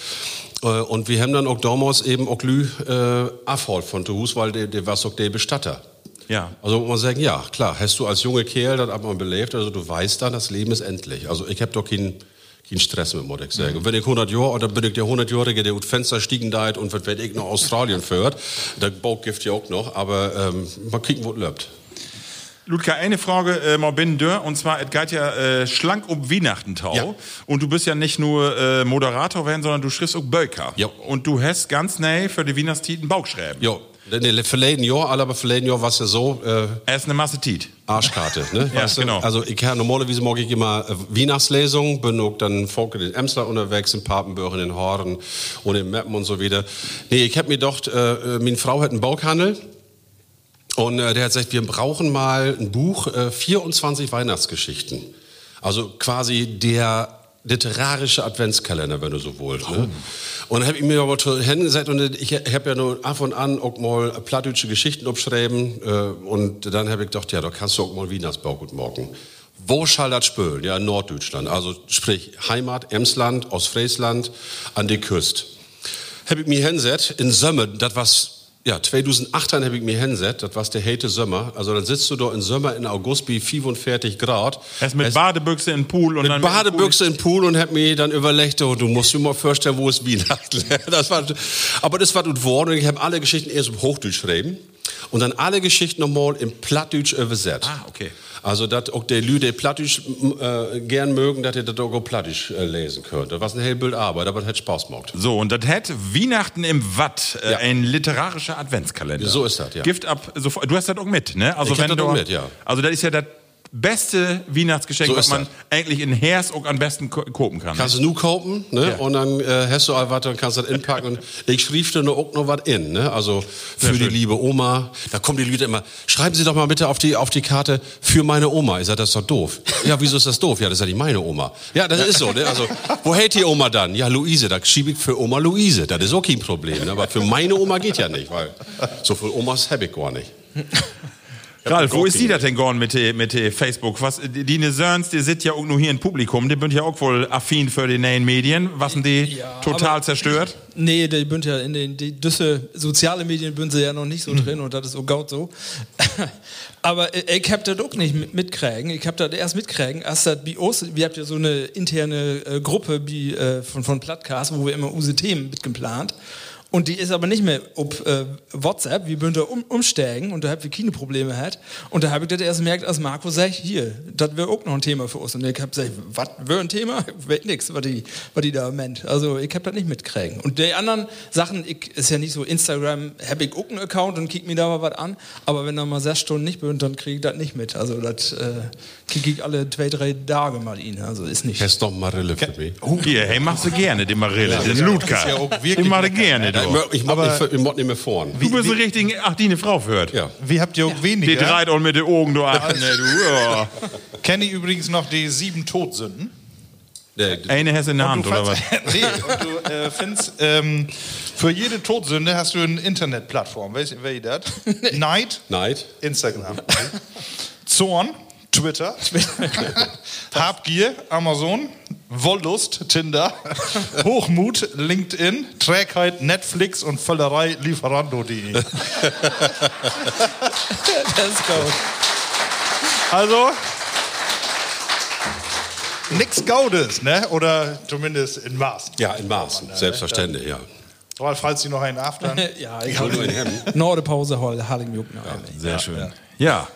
Äh, Und wir haben dann auch damals eben auch Lü äh, abgeholt von zu Hus, weil der, der war auch der Bestatter. Ja. Also muss man sagen, ja, klar, hast du als junger Kerl das einmal belebt, also du weißt dann, das Leben ist endlich. Also ich habe doch keinen keinen Stress mit, muss ich sagen. Und wenn ich 100 Jahre, oder bin ich der 100-Jährige, der ut Fenster stiegen da und was werd ich noch Australien führt, der Baugift ja auch noch, aber ähm, mal kicken, wo es läuft. Ludger, eine Frage äh, mal binnen dör, und zwar, es geht ja äh, schlank um Weihnachtentau. Ja. Und du bist ja nicht nur äh, Moderator werden, sondern du schriftst auch Böker. Ja. Und du hast ganz nah für die Weihnachtstiten Bauchschreiben. Ja. Nee, verleden Jahr, aber verleden Jahr war es ja so, äh, Er ist eine Masse Tiet. Arschkarte, ne? Ja, Weißt du? genau. Also ich habe normalerweise ich immer äh, Weihnachtslesung, bin auch dann Volk in Emsland unterwegs, in Papenburg, in den Horn und in Meppen und so wieder. Nee, ich habe mir gedacht, äh, äh, meine Frau hat einen Baukhandel und äh, der hat gesagt, wir brauchen mal ein Buch, äh, 24 Weihnachtsgeschichten. Also quasi der literarische Adventskalender, wenn du so willst. Ne? Und dann habe ich mir aber hingesetzt und ich habe ja nur ab und an auch mal plattdeutsche Geschichten abschreiben äh, und dann habe ich gedacht, ja, da kannst du auch mal Wienersbau gut morgen. Wo schall das spülen? Ja, Norddeutschland. Also sprich Heimat, Emsland, Ostfriesland, an die Küste. Habe ich mir hingesetzt in Sömme, das was ja, 2008 habe ich mir hingesetzt, das war der hete Sommer. Also dann sitzt du da im Sommer in August bei 45 Grad. Er ist mit Es- Badebüchse in Pool und mit dann Badebüchse im Pool und hab mir dann überlegt, oh, du musst dir mal vorstellen, wo es Weihnachten das war, Aber das war gut worden und ich habe alle Geschichten erst im Hochdeutsch geschrieben und dann alle Geschichten nochmal im Plattdeutsch übersetzt. Ah, okay. Also, dass auch die Leute, die Plattdeutsch äh, gern mögen, dass ihr das auch Plattdeutsch äh, lesen könnt. Das war eine helle Bild Arbeit, aber das hat Spaß gemacht. So, und das hat Weihnachten im Watt, äh, Ja. ein literarischer Adventskalender. So ist das, ja. Gift ab, sofort. Du hast das auch mit, ne? Also Ich wenn das du, auch mit, ja. Also das ist ja das beste Weihnachtsgeschenk, So was man das. eigentlich in auch am besten ko kopen kann. Kannst du nur kaufen, ne? Ja. Und dann äh, hast du all was, dann kannst du das inpacken. Und ich schrieb dir nur auch noch was in, ne? Also für die liebe Oma. Da kommen die Leute immer, schreiben Sie doch mal bitte auf die, auf die Karte für meine Oma. Ich sag, das ist doch doof. Ja, wieso ist das doof? Ja, das ist ja nicht meine Oma. Ja, das ist so, ne? Also, wo hält die Oma dann? Ja, Luise, da schiebe ich für Oma Luise. Das ist auch kein Problem, ne? Aber für meine Oma geht ja nicht, weil so viel Omas habe ich gar nicht. Ralf, wo ist die das denn gegangen mit, de- mit de Facebook? Was, die, die ne Sörns, die sind ja auch nur hier im Publikum, die sind ja auch wohl affin für die neuen Medien. Was sind die Ja, total aber- zerstört? Nee, die bünd ja in den die Düsse soziale Medien bünd sie ja noch nicht so drin und das ist auch gaut so. Aber äh, ich hab das auch nicht mit- mitkriegen. Ich hab das erst mitkriegen, erst das bei uns, wir habt ja so eine interne äh, Gruppe wie, äh, von, von Plattcast, wo wir immer unsere Themen mitgeplant. Und die ist aber nicht mehr auf äh, WhatsApp, wir bünden da um, umsteigen und da habt wir keine Probleme hat. Und da habe ich das erst gemerkt, als Marco sagt, hier, das wäre auch noch ein Thema für uns. Und ich hab gesagt, was wäre ein Thema? Weiß nix, was die, was die da meint. Also ich hab das nicht mitkriegen. Und die anderen Sachen, ich, ist ja nicht so, Instagram, habe ich auch einen Account und kick mir da mal was an. Aber wenn da mal sechs Stunden nicht bin, dann kriege ich das nicht mit. Also das äh, kriege ich alle zwei, drei Tage mal ihn. Also ist nicht. Hast doch Marille für mich. Hier, hey, machst du gerne, die Marille, den Ludka. ist ja auch wirklich ich mache gerne, Ja, du. ich mo- ich mag Aber- nicht, ich nicht mehr vorn. Du bist eine richtige, ach, die eine Frau führt. Ja. Wie habt ihr auch Die weniger? dreht auch mit den Augen, du Affen, ne, du. Ja. Kenne ich übrigens noch die sieben Todsünden. Nee, Eine Hesse in der Hand, du oder was? nee, und du äh, findest, ähm, für jede Todsünde hast du eine Internetplattform. Weißt du, wer das? Neid, Neid. Instagram. Zorn, Twitter. Habgier, Amazon. Wollust, Tinder. Hochmut, LinkedIn. Trägheit, Netflix und Völlerei, Lieferando.de. Das ist gut. Also, nix Gaudes, ne? Oder zumindest in Maß. Ja, in Maßen, selbstverständlich, ja. Ralf, falls Sie noch einen aftern. ja, ich Hol nur ein Hemd. Nordepause, Harling Juck. Sehr schön. Ja.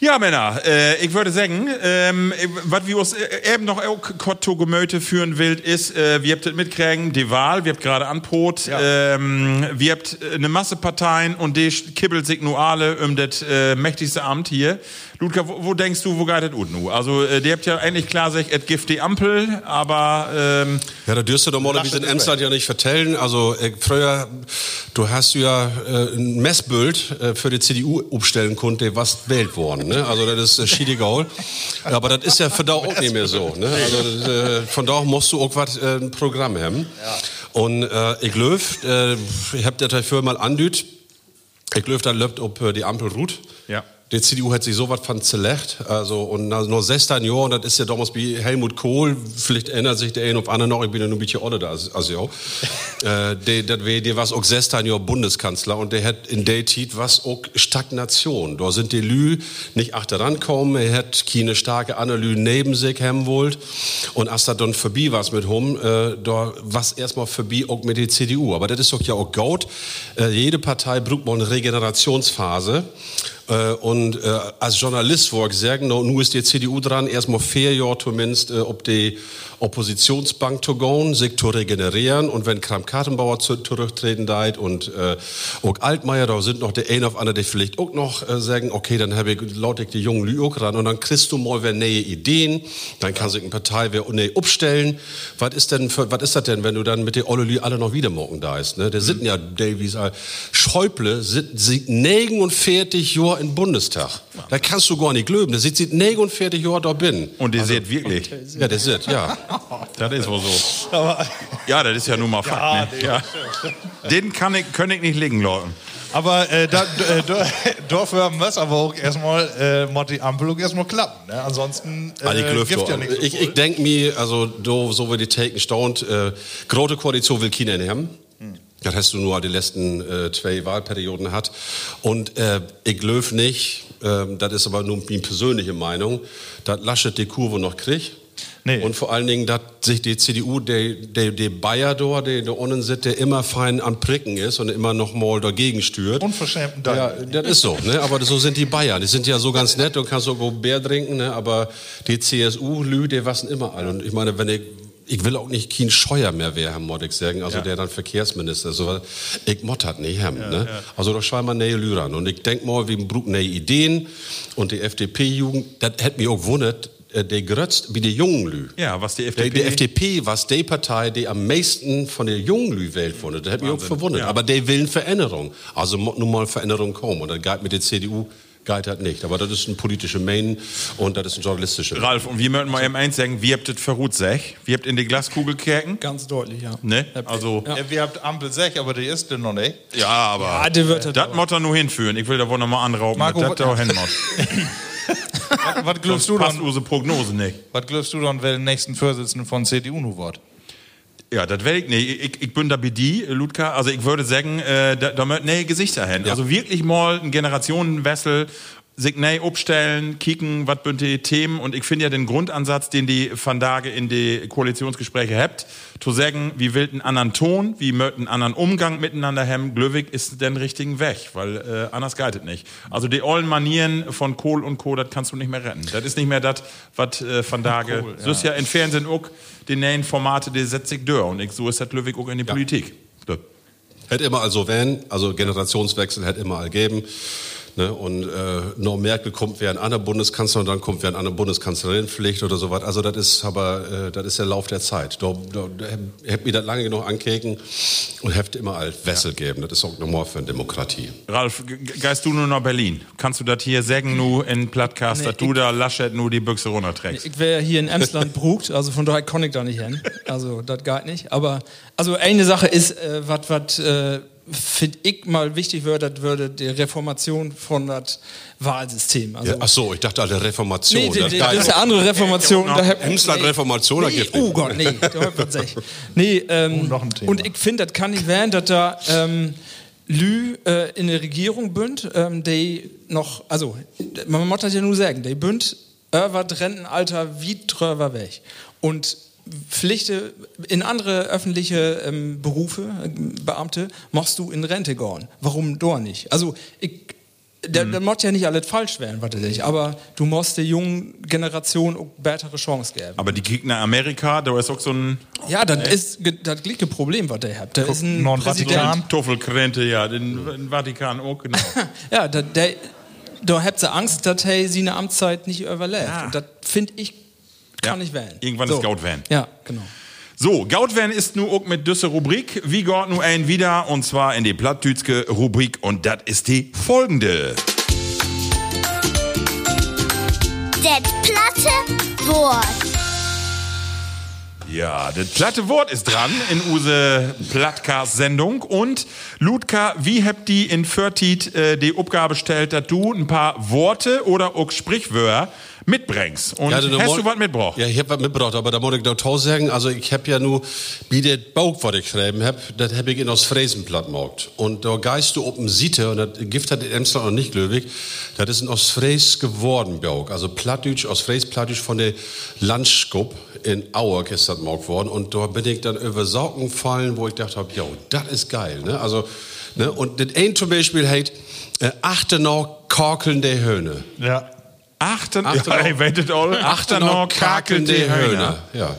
Ja, Männer, äh, ich würde sagen, ähm, was wir uns äh, eben noch auch kurz zu Gemüte führen will, ist, äh, wir habt mitkriegen, die Wahl, wir habt gerade anpot, ähm, wir habt äh, eine Masse Parteien und die kibbelt sich nur alle um das äh, mächtigste Amt hier. Ludger, wo, wo denkst du, wo geht das nu? Also, äh, die habt ja eigentlich klar gesagt, es gibt die Ampel, aber ähm, Ja, da dürst du doch mal, wie in Emsland ja nicht vertellen. Also, äh, früher, du hast ja äh, ein Messbild äh, für die CDU aufstellen konnte, was wählt worden. Ne? Also, das ist äh, Schiedigaul. Aber das ist ja für da auch nicht mehr so. Ne? Also, das, äh, von da musst du auch was, äh, ein Programm haben. Und äh, ich glaube, äh, ich hab das dafür mal andüht. Ich glaube, dann läuft ob äh, die Ampel ruht. Ja. Die CDU hat sich sowas von zerlegt. Also, und nach nur 16 Jahren, das ist ja damals wie Helmut Kohl, vielleicht erinnert sich der eine auf andere noch, ich bin ja nur ein bisschen älter da als, als ja. äh, der, der, der war auch 16 Jahre Bundeskanzler und der hat in der Zeit was auch Stagnation. Da sind die Lü nicht achteran kommen, er hat keine starke Analyse neben sich haben wollt. Und als das dann vorbei war mit hum, äh, da was erstmal vorbei auch mit der CDU. Aber das ist doch ja auch gut. Äh, jede Partei braucht mal eine Regenerationsphase. Äh, und äh, als Journalist wollte ich sagen, no, nun ist die CDU dran, erstmal vier Jahre zumindest, äh, ob die Oppositionsbank zu gehen, sich zu regenerieren und wenn Kram-Kartenbauer zu, zurücktreten deit und äh, auch Altmaier, da sind noch der ein auf andere, die vielleicht auch noch äh, sagen, okay, dann habe ich laut ich die jungen Lü auch ran und dann kriegst du mal wer neue Ideen, dann kann sich eine Partei wer ne upstellen. Was ist denn was ist das denn, wenn du dann mit den Olle Lü alle noch wieder morgen da ist, ne? Der Mhm. sitzen ja, Davies, äh, Schäuble sind, sind 49 Jahre im Bundestag. Da kannst du gar nicht glöben. Der sitzt 49 Jahre da bin. Und ihr seht wirklich, Ja, der sitzt, ja. das ist wohl so. Ja, das ist ja nun mal Fakt. ne? ja. Den kann ich, kann ich nicht liegen lassen. Aber äh, da, äh, da, dafür muss aber auch erstmal äh, muss die Ampel auch erstmal klappen. Ne? Ansonsten äh, die Klöfte. gibt ja nichts. ich ich denke mir, also do, so wie die Taken staunt, äh, große Koalition will keiner haben. Das hast du nur die letzten äh, zwei Wahlperioden hat. Und äh, ich glaube nicht, äh, das ist aber nur meine persönliche Meinung, dass Laschet die Kurve noch kriegt. Nee. Und vor allen Dingen, dass sich die CDU, der, der, der Bayer da, der da unten sitzt, der immer fein am Pricken ist und immer noch mal dagegen stört. Unverschämten Dank. Ja, das ist so, ne? aber so sind die Bayern. Die sind ja so ganz nett und kannst so Bär trinken, ne? aber die CSU-Lü, die wassen immer alle. Und ich meine, wenn ich, ich will auch nicht kein Scheuer mehr werden, muss ich sagen, also der dann Verkehrsminister, so, ich mott hat nicht haben, ne? Also da schreiben wir neue Lü ran. Und ich denk mal, wir brauchen neue Ideen und die FDP-Jugend, das hätte mich auch wundert, äh, der grötzt wie die jungen Lü. Ja, was die Die, FDP... die FDP war die Partei, die am meisten von der jungen Lü wählt wurde. Das hat mich auch verwundert. ja. Aber die will eine Veränderung. Also nun mal Veränderung kommen. Und das geht mit der CDU geht halt nicht. Aber das ist ein politischer Main und das ist ein journalistischer. Ralf, und wir möchten mal eben eins sagen, wie habt das verruht sech? Wie habt in die Glaskugel kerken? Ganz deutlich, ja. Ne? Also, Ja, wir habt Ampel 6, aber die ist denn noch nicht. ja, aber... Ja, der wird das das auch. muss er nur hinführen. Ich will da wohl noch mal anrauben, Marco, das was- da hin muss. Was, was glaubst du Passt dann, unsere Prognose nicht. was glaubst du dann, wer den nächsten Vorsitzenden von CDU nu wird? Ja, das will ich nicht. Ich, ich bin da bei die, Ludka. Also ich würde sagen, äh, da, da möchten nee Gesichter hin. Also wirklich mal ein Generationenwechsel, nee abstellen, kicken, was sind die Themen. Und ich finde ja den Grundansatz, den die Van Dage in die Koalitionsgespräche habt, zu sagen, wie will einen anderen Ton, wie möchten einen anderen Umgang miteinander haben, Glöwig ist den richtigen Weg, weil äh, anders geht es nicht. Also die ollen Manieren von Kohl und Co., das kannst du nicht mehr retten. Das ist nicht mehr das, was äh, Van Dage, Kohl, so ist ja im Fernsehen auch, die neuen Formate, die setzt sich durch. Und ich, so ist das Glöwig auch in die Politik. So. Hätte immer also wenn, also Generationswechsel hätte immer all geben. Ne? Und äh, noch Merkel kommt wer ein anderer Bundeskanzler und dann kommt wer ein anderer Bundeskanzlerin Pflicht oder sowas. Also das ist aber äh, das ist der Lauf der Zeit. Da, da, da hätte mir das lange genug ankeken und hätte immer alt Wessel geben. Das ist auch normal für eine Demokratie. Ralf, ge- geist du nur nach Berlin? Kannst du das hier sagen, nur in Plattcast, Nee, dass du da Laschet nur die Büchse runterträgst? Ich wäre hier in Emsland brugt, also von daher kann ich da nicht hin. Also das geht nicht. Aber also eine Sache ist, äh, was was äh, finde ich mal wichtig würde, das würde die Reformation von das Wahlsystem. Also, Ja, ach so, ich dachte alle Reformation. nee, die, das die, das ist eine andere Reformation. Da hab- Emsland Reformation, da Nee, gibt oh Gott, nee, da hört man sich. Nee, ähm, noch ein Thema. und ich finde, das kann nicht werden, dass da ähm, Lü äh, in der Regierung bünd, ähm, die noch, also man muss das ja nur sagen, die bünd über das Rentenalter wie drüber weg. Und Pflichte in andere öffentliche ähm, Berufe, äh, Beamte, machst du in Rente gehen. Warum da nicht? Also ich da, da muss ja nicht alles falsch werden, was ich, aber du musst der jungen Generation auch bessere Chance geben. Aber die kriegen nach Amerika, da ist auch so ein Ja, das ist ge- das gleiche Problem, was der hat. Da ist ein Präsident. Vatikan. Tuffelkrente, ja, den, den Vatikan auch, genau. Ja, da, der, da habt ihr Angst, dass er seine Amtszeit nicht überlebt. Ja. Und das finde ich, kann Ja, nicht werden. irgendwann ist Gaut werden. Ja, genau. So, Gaut werden ist nu auch mit düsse Rubrik. Wie geht nu ein wieder? Und zwar in die Plattdütske Rubrik. Und das ist die folgende. Det platte Wort. Ja, das platte Wort ist dran in use Plattcast-Sendung. Und Ludka, wie habt die in Förtit äh, die Aufgabe gestellt, dass du ein paar Worte oder auch Sprichwörter mitbringst? Und Ja, hast da du was mitgebracht? Ja, ich hab was mitgebracht, aber da muss ich noch tausend sagen. Also ich hab ja nur, wie der Bauch, was ich geschrieben hab, das hab ich in aus Fräsenplatt gemacht. Und da geist du oben Siete, und das Gift hat in Emsland noch nicht glöwig, das ist ein aus Fräs geworden Bauch. Also Plattdeutsch, aus Fräs Plattdeutsch von der Landskop in Auer ist das gemacht worden. Und da bin ich dann über Socken fallen, wo ich dachte jo, das ist geil, ne? Also, ne? Und das ein zum Beispiel heißt, äh, achte noch kakelnde Höhne. Ja. Achten, Achten ja, wettet all. Achten noch kakelnde Höhner. Ja.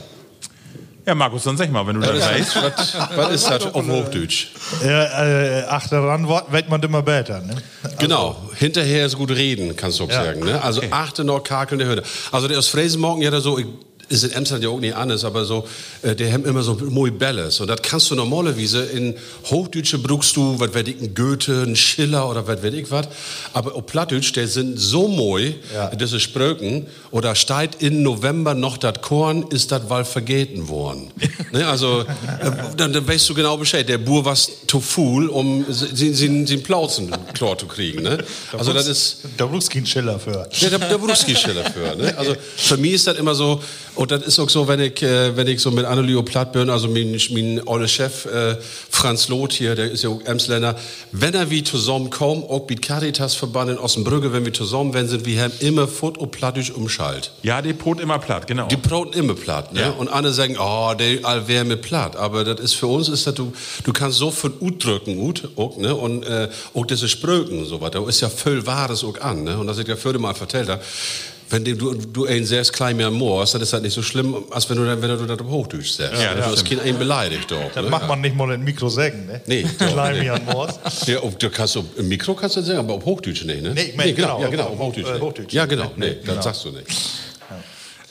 Ja, Markus, dann sag mal, wenn du das weißt. Was, was ist das auf Hochdeutsch? Ja, äh, achteran wird man immer besser. Ne? Genau, hinterher ist gut reden, kannst du auch Ja. sagen. Ne? Also achte noch kakelnde Höhne. Also der aus Fräsenmorgen ja da so, ich- ist in Amsterdam ja auch nicht anders, aber so, äh, der haben immer so moi Belles. Und das kannst du normalerweise in Hochdeutsche brauchst du, was weiß ich, ein Goethe, ein Schiller oder was weiß ich was. Aber auf Plattdeutsch, der sind so moi, Ja. ist Spröken. Oder steigt in November noch das Korn, ist das Wahl vergeten worden. ne? Also, äh, dann, dann weißt du genau Bescheid. Der Bur war zu fuhl, um seinen Plauzen klar zu kriegen. Ne? Also, das ist. Da brauchst du keinen Schiller für. Ja, der, der Brustgeschiller für. Ne? Also für mich ist das immer so, und das ist auch so, wenn ich, äh, wenn ich so mit Annelio platt bin, also mein, mein olle Chef äh, Franz Loth hier, der ist ja auch Emsländer, wenn er wie zusammenkommt, auch mit Caritas-Verband in Ossenbrügge, wenn wir zusammen wenn sind, wir haben immer Foot und Plattisch umschalt. Ja, die Brot immer platt, genau. Die brauten immer platt, ne? Ja. Und andere sagen, oh, der all wär mit platt. Aber das ist für uns ist das, du, du kannst so viel Ut drücken, Ut, auch, ne? Und äh, auch diese Spröken und so weiter. Da ist ja voll Wahres auch an, ne? Und das ich ja vorher mal vertellt habe. Wenn du, du, einen sehr klein mehr moorst, dann ist das nicht so schlimm, als wenn du, dann- wenn du das Hochdeutsch sagst. Ja, das das. Kind einen beleidigt doch. Das ne? macht man nicht mal in Mikro sagen, ne? Nee, Klein nee. ein Moors. Ja, auf, du kannst auf, im Mikro kannst du das sagen, aber auf Hochdeutsch nicht, ne? Nee, ich mein, genau, genau, ja, genau, auf- Hochdeutsch. äh. Hochdeutsch. Ja, genau, Nee, nee, nee, das genau. sagst du nicht.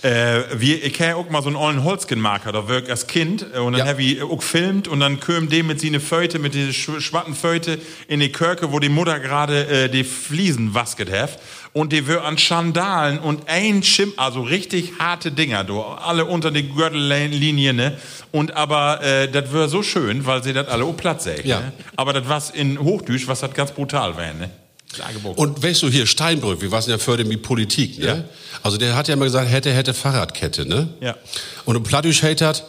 Äh, wir, ich habe auch mal so einen ollen Holzgenmarker, da wirkt als Kind äh, und dann Ja. habe ich auch gefilmt und dann kam dem mit seine Föte, mit diese sch schwatten Föte in die Kirche, wo die Mutter gerade äh, die Fliesen wasket hat und die wir an Schandalen und ein Schim, also richtig harte Dinger, du, alle unter die Gürtellinie, ne? Und aber äh, das wäre so schön, weil sie das alle auf Platz sägen. Ja. Ne? Aber das was in Hochdüsch, was das ganz brutal wäre, ne? Und weißt du, hier Steinbrück, wir waren ja für mit Politik, ne? Ja. Also der hat ja immer gesagt, hätte, hätte Fahrradkette, ne? Ja. Und im Plattdeutsch hat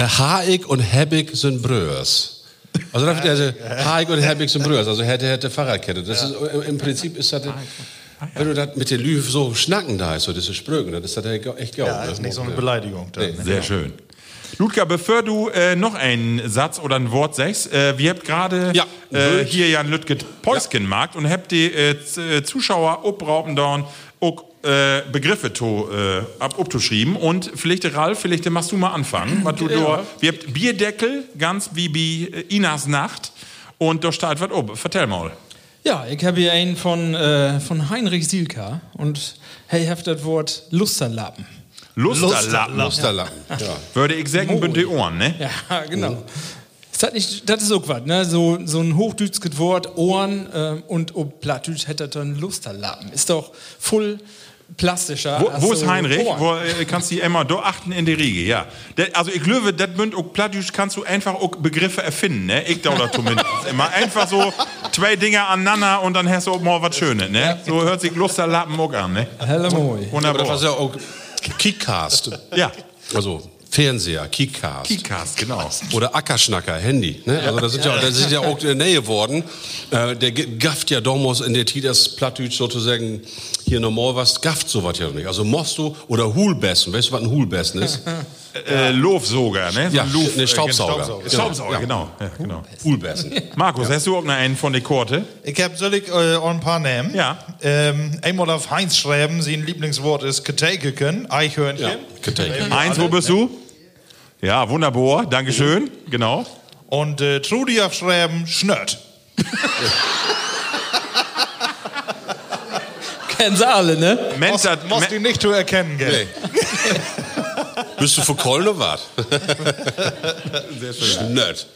Haig und Hebig sind Bröers. Also da also, Haig und Hebig sind Bröers, also hätte, hätte Fahrradkette. Das ist, im Prinzip ist das, wenn du das mit den Lü so schnacken da ist, so diese Sprögen, dann ist das echt geil. Ja, ist nicht so eine Beleidigung. Nee. ne? Sehr schön. Ludger, bevor du äh, noch einen Satz oder ein Wort sagst, äh, wir habt gerade Ja, äh, hier Jan Lütget Päuskenmarkt und habt die äh, äh, Zuschauer obrauben dann auch äh, Begriffe to, äh, ab abzuschrieben und vielleicht Ralf, vielleicht machst du mal anfangen, was du da, wir habt Bierdeckel, ganz wie bei Inas Nacht und da steht was oben. Vertell mal. Ja, ich habe hier einen von, äh, von Heinrich Silka und hey, habt das Wort Lusterlappen. Lusterlappen. Lusterlappen. Ja. Würde ich sagen, bünd die Ohren, ne? Ja, genau. Ist das, nicht, das ist auch was, ne? So, so ein hochdeutsches Wort, Ohren ähm, und ob Plattdeutsch hätte das dann Lusterlappen. Ist doch voll plastischer. Wo, wo ist Heinrich? Wo äh, kannst du immer da achten in der Riege, ja. Der, also ich glaube, das bünd auch Plattdeutsch kannst du einfach auch Begriffe erfinden, ne? Ich da oder zumindest immer. Einfach so zwei Dinge aneinander und dann hast du auch mal was Schönes, ne? So hört sich Lusterlappen auch an, ne? Helle moi. Aber das Wunderbar. war ja auch Kickcast. Ja, Also Fernseher, Kickcast. Keycast, genau. Oder Ackerschnacker, Handy. Ne? Also das, sind ja, das sind ja auch in der Nähe geworden. Äh, der gafft ja damals in der Titas Plattdeutsch sozusagen hier normal was, gafft sowas ja nicht. Also Mosto oder Hulbessen. Weißt du, was ein Hulbessen ist? Äh, Loofsoger, ne? So Ja, Loof- ne, äh, Staubsauger. Staubsauger, Genau. Staubsauger, genau. Ja, genau. Markus, hast du auch noch einen von der Korte? Ich habe soll ich äh, auch ein paar nehmen. Ja. Ähm, einmal auf Heinz schreiben, sein Lieblingswort ist Ketekeken, Eichhörnchen. Ja. Eins, wo bist du? Ja, wunderbar, Dankeschön, genau. Und äh, Trudi aufschreiben, Schnört. Kennen sie alle, ne? Mensch, Musst, das- musst ihn nicht zu erkennen, gell? Bist du von Köln oder was? Sehr schön. Nett.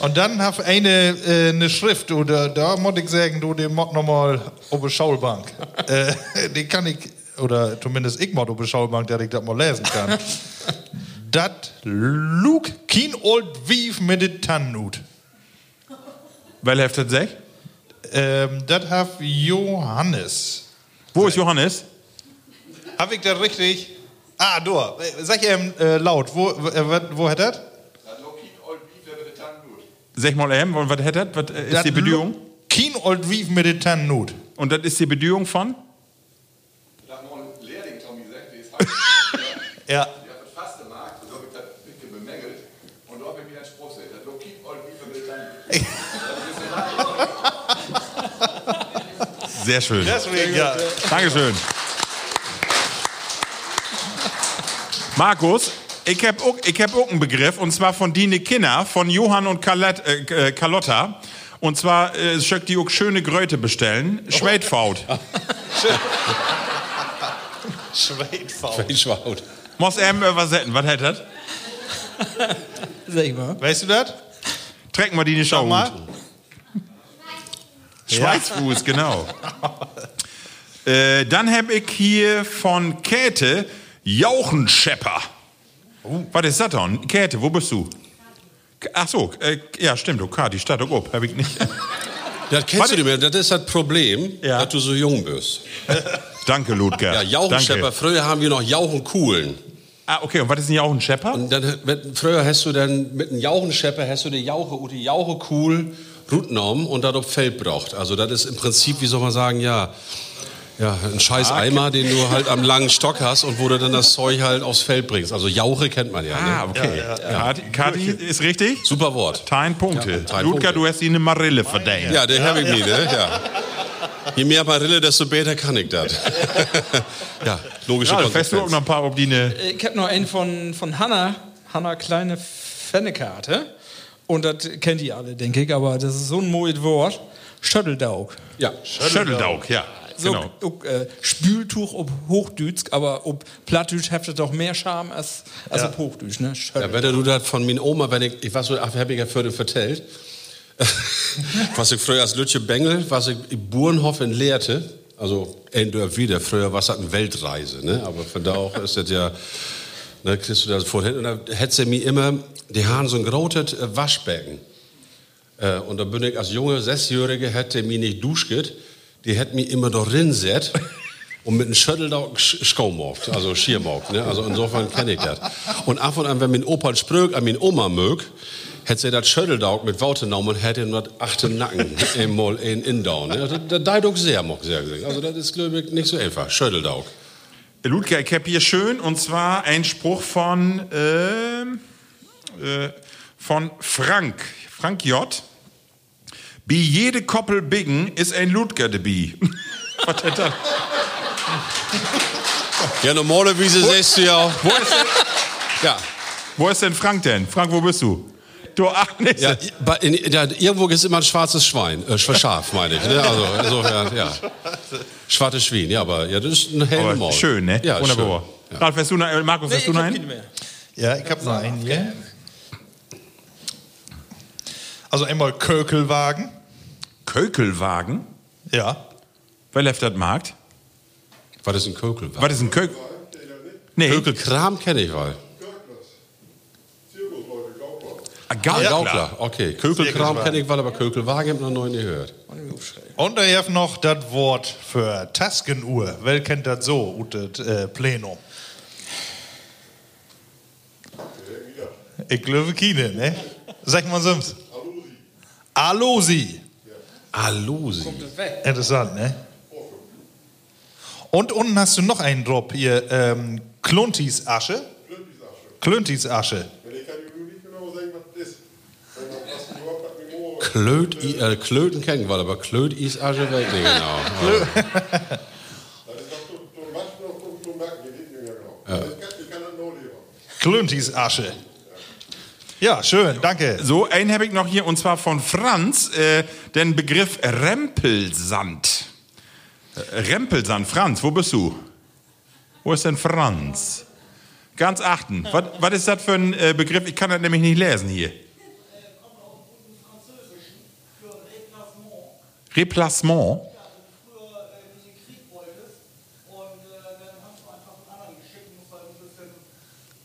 Und dann hab eine, äh, eine Schrift, oder da muss ich sagen, du, die mod nochmal auf der Schulbank. äh, die kann ich, oder zumindest ich mod auf der Schulbank, dass ich das mal lesen kann. das Luke kein old Wief mit den Tannut. Weil heftet sech? Ähm, das hab Johannes. Wo ist Johannes? Hab ich das richtig? Ah, du, sag ihm äh, laut, wo, wo, äh, wo hat das? Sag mal eben, und was hättet? Was äh, ist die Bedingung? Kein old Wief mit den Tannut. Und das ist die Bedingung von? Ja. Sehr schön. Deswegen, ja. Dankeschön. Markus, ich habe auch, ich hab auch einen Begriff, und zwar von Dine Kinner, von Johann und Carlet, äh, äh, Carlotta. Und zwar äh, schöck die auch schöne Gröte bestellen. Schweidfaut. Schweidfaul. Ich schwaut. Muss er mir übersetzen. Was hat das? Sag mal. Weißt du das? Trecken wir die nicht Schau. mal. Schweißfuß, genau. äh, dann habe ich hier von Käthe Jauchenschepper. Was ist das dann? Käthe, wo bist du? Ach so, äh, ja, stimmt, okay, die Stadt auch, hab ich nicht. Das kennst du nicht mehr. Das ist das Problem, Ja. dass du so jung bist. Danke, Ludger. Ja, Jauchenschepper. Danke. Früher haben wir noch Jauchenkuhlen. Ah, okay, und was ist ein Jauchenschepper? Und dann, mit, früher hast du dann mit einem Jauchenschepper hast du die Jauche und die Jauche cool Rut genommen und darauf Feld braucht. Also das ist im Prinzip, wie soll man sagen, ja, ja, ein scheiß Eimer, den du halt am langen Stock hast und wo du dann das Zeug halt aufs Feld bringst. Also Jauche kennt man ja. Ah, Ne? okay. Kati, Kati ist richtig? Super Wort. Tein Punkte. Ja, Ludger, Punkte. du hast ihnen eine Marille verdient. Ja, den habe ich nie, ne? Ja. Je mehr Marille, desto besser kann ich das. ja, logische Ja, du Konsequenz. noch ein paar, ob die eine. Ich habe noch einen von, von Hanna. Hanna Kleine Fennekarte. Und das kennt ihr alle, denke ich, aber das ist so ein mooies Wort. Schötteldaug. Ja, Schötteldaug, ja. So, Genau. auch, äh, Spültuch ob Hochdütsch, aber ob Plattdütsch heftet doch mehr Charme als, als ob Hochdütsch, ne? Ja, wenn du das von min Oma, wenn ich, ich war so, ach, hab ich ja für vertellt, was ich früher als Lütje Bengel, was ich in Burenhofen lehrte, also ein Dorf wieder, früher war es halt eine Weltreise, ne? aber von da auch ist das ja, ne, kriegst du das vorhin, und da hätte sie mir immer, die haben so ein großes äh, Waschbecken. Äh, und da bin ich als junge Sechsjährige, hätte mich nicht duschget, die hätte mich immer da rinset und mit einem Schüttel da Schaumogt, also Schiermogt. Ne? Also insofern kenne ich das. Und ab und an, wenn mein Opa sprög an mein Oma mög, hätte sie das Schütteldaug mit Worte genommen und hätte nur achte Nacken einmal in Indown. Ne? Also, Da doch sehr, mag sehr gesehen. Also das ist, glaube ich, nicht so einfach. Schütteldaug. Ludger, ich hab hier schön, und zwar ein Spruch von, ähm, äh, von Frank. Frank J. Wie jede Koppel biggen ist ein Ludger dabei. Was hat das? Ja, normalerweise sagst du ja, Wo ist, denn, ja, wo ist denn Frank denn? Frank, wo bist du? Du, ach, nicht. ja, bei- in, ja, irgendwo ist immer ein schwarzes Schwein, äh, Schaf, meine ich. Ne? Also insofern, ja. Schwarzes Schwein, ja, aber ja, das ist ein heller Maul. schön, ne? Ja, Wunderbar. schön. Ja. Ralf, du noch, Markus, Nee, hast du noch hab einen? Ja, ich habe noch einen hier. Also einmal Kökelwagen. Kökelwagen? Ja. Wer läuft das Markt? Was ist ein Kökelwagen? Was ist ein Kökel? Nee, Kökelkram kenne ich mal. Ah, Ah, Gaukler. Gaukler, okay. Kökelkram kenne ich mal, aber Kökelwagen habe ich noch nie gehört. Und ich habe noch das Wort für Taskenuhr. Wer kennt das so, ut das äh, Plenum? Ich glaube keine, ne? Sag mal sonst. Alosi. Alosi. Interessant, ne? Und unten hast du noch einen Drop hier. Ähm, Kluntis Asche. Kluntis Asche. Nicht genau. Klöt, äh, Klöten kennen wir, aber Klöt ist Asche weg. Nee, genau. Genau. Kluntis Asche. Ja, schön, danke. So, einen habe ich noch hier und zwar von Franz, äh, den Begriff Rempelsand. Äh, Rempelsand, Franz, wo bist du? Wo ist denn Franz? Ganz achten. Was, was ist das für ein äh, Begriff? Ich kann das nämlich nicht lesen hier. Replacement.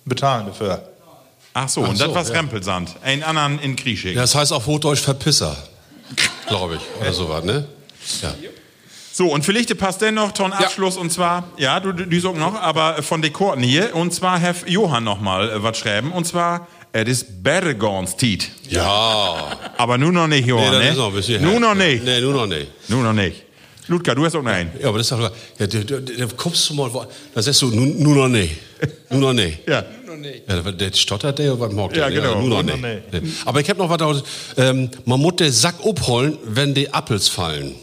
Bezahlen dafür. Ach so, Ach und das so, war's ja. Rempelsand. Einen anderen in. Ja, das heißt auf Hochdeutsch Verpisser. Glaube ich. Oder sowas, ne? Ja. So, und vielleicht passt dennoch ton Abschluss und zwar, ja, du, du die sagst noch, aber von Dekorten hier, und zwar hef Johann noch mal äh, was schreiben, und zwar, es ist Bergons Tiet. Ja. Aber nun noch nicht, Nee, Johann, das ne? ist noch ein bisschen Nun her. noch nicht. Nee, nur noch nicht. Nun noch nicht. Ludger, du hast auch noch einen. Ja, aber das ist doch, ja, da, da, da kommst du mal, da sagst du, nun, nun noch nicht. Nun noch nicht. Ja. Ja, der- der stottert der oder was mag der? Ja, genau. nur noch nicht. noch Nee. Aber ich habe noch was, aus- ähm, man muss den Sack abholen, wenn die Appels fallen.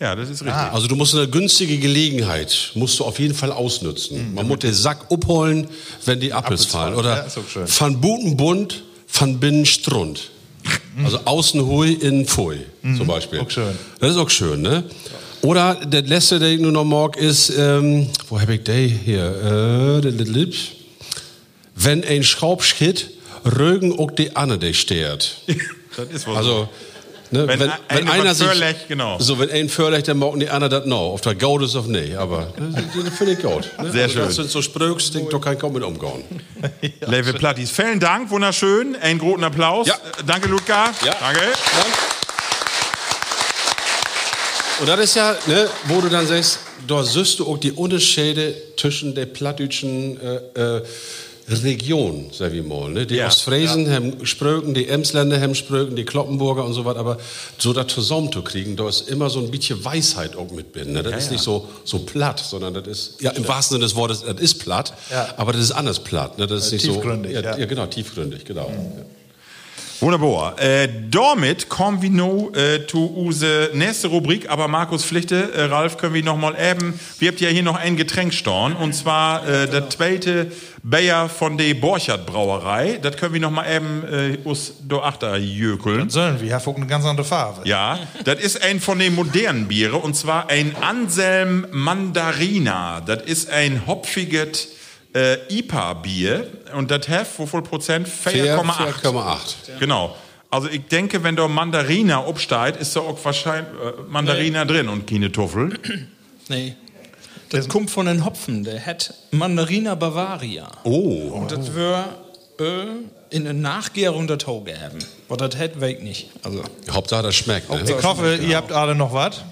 Ja, das ist richtig. Also du musst eine günstige Gelegenheit, musst du auf jeden Fall ausnutzen. Man muss den Sack abholen, wenn die Appels fallen. fallen. Oder Ja, ist auch schön. van Butenbund, van binnen Strund. Also außen hui, innen pfui, zum Beispiel. auch schön. Das ist auch schön, ne? Oder der letzte, den ich nur noch mag, ist, ähm, wo habe ich den hier? Äh, der. Wenn ein Schraubschritt, rögen auch die Anne, der stört. Das ist wohl Also, ne, Wenn wenn, ein- wenn, einer einer sich, förlegt, genau. so wenn ein förlegt, dann mag die anderen das noch. Auf der Gaud ist auf nicht, aber das finde ich gut. Ne? Sehr also, schön. Das sind so Spröks, den du kein kaum mit umgehen. Level Plattis. Vielen Dank, wunderschön. Einen großen Applaus. Ja. Äh, Danke, Ludger. Ja. Danke. Und das ist ja, ne, wo du dann sagst, da siehst du auch die Unterschiede zwischen der plattdütschen äh, äh, Region, mal. Ne? Die Ja. Ostfriesen haben Spröken, die Emsländer haben Spröken, die Kloppenburger und so was, aber so das zusammenzukriegen, da ist immer so ein bisschen Weisheit auch mit drin. Ne? Das ist nicht so, so platt, sondern das ist, ja, im wahrsten Sinne des Wortes, das ist platt, Ja. aber das ist anders platt. Ne? Das ist nicht tiefgründig, so, ja, ja. ja, genau, tiefgründig, genau. Wunderbar. Äh, damit kommen wir nun äh, zu unsere nächste Rubrik. Aber Markus Pflichte, äh, Ralf, können wir noch mal eben. Wir habt ja hier noch ein Getränk storn. Und zwar äh, der zweite Bayer von der Borchert Brauerei. Das können wir noch mal eben äh, us do achter jökeln. Sollen wir, hat auch eine ganz andere Farbe. Ja, das ist ein von den modernen Biere und zwar ein Anselm Mandarina. Das ist ein hopfiges äh, IPA-Bier und das hat, wie viel Prozent? 4,8. 4,8. Genau. Also ich denke, wenn da Mandarina obsteigt, ist da auch wahrscheinlich äh, Mandarina drin und keine Tuffel. Nee. Das kommt von den Hopfen. Der hat Mandarina Bavaria. Oh. Und das wir äh, in der Nachgärung der Tau geben. Aber das hat weg nicht. Also, Hauptsache, das schmeckt. Ne? Ich hoffe, ihr habt alle noch was.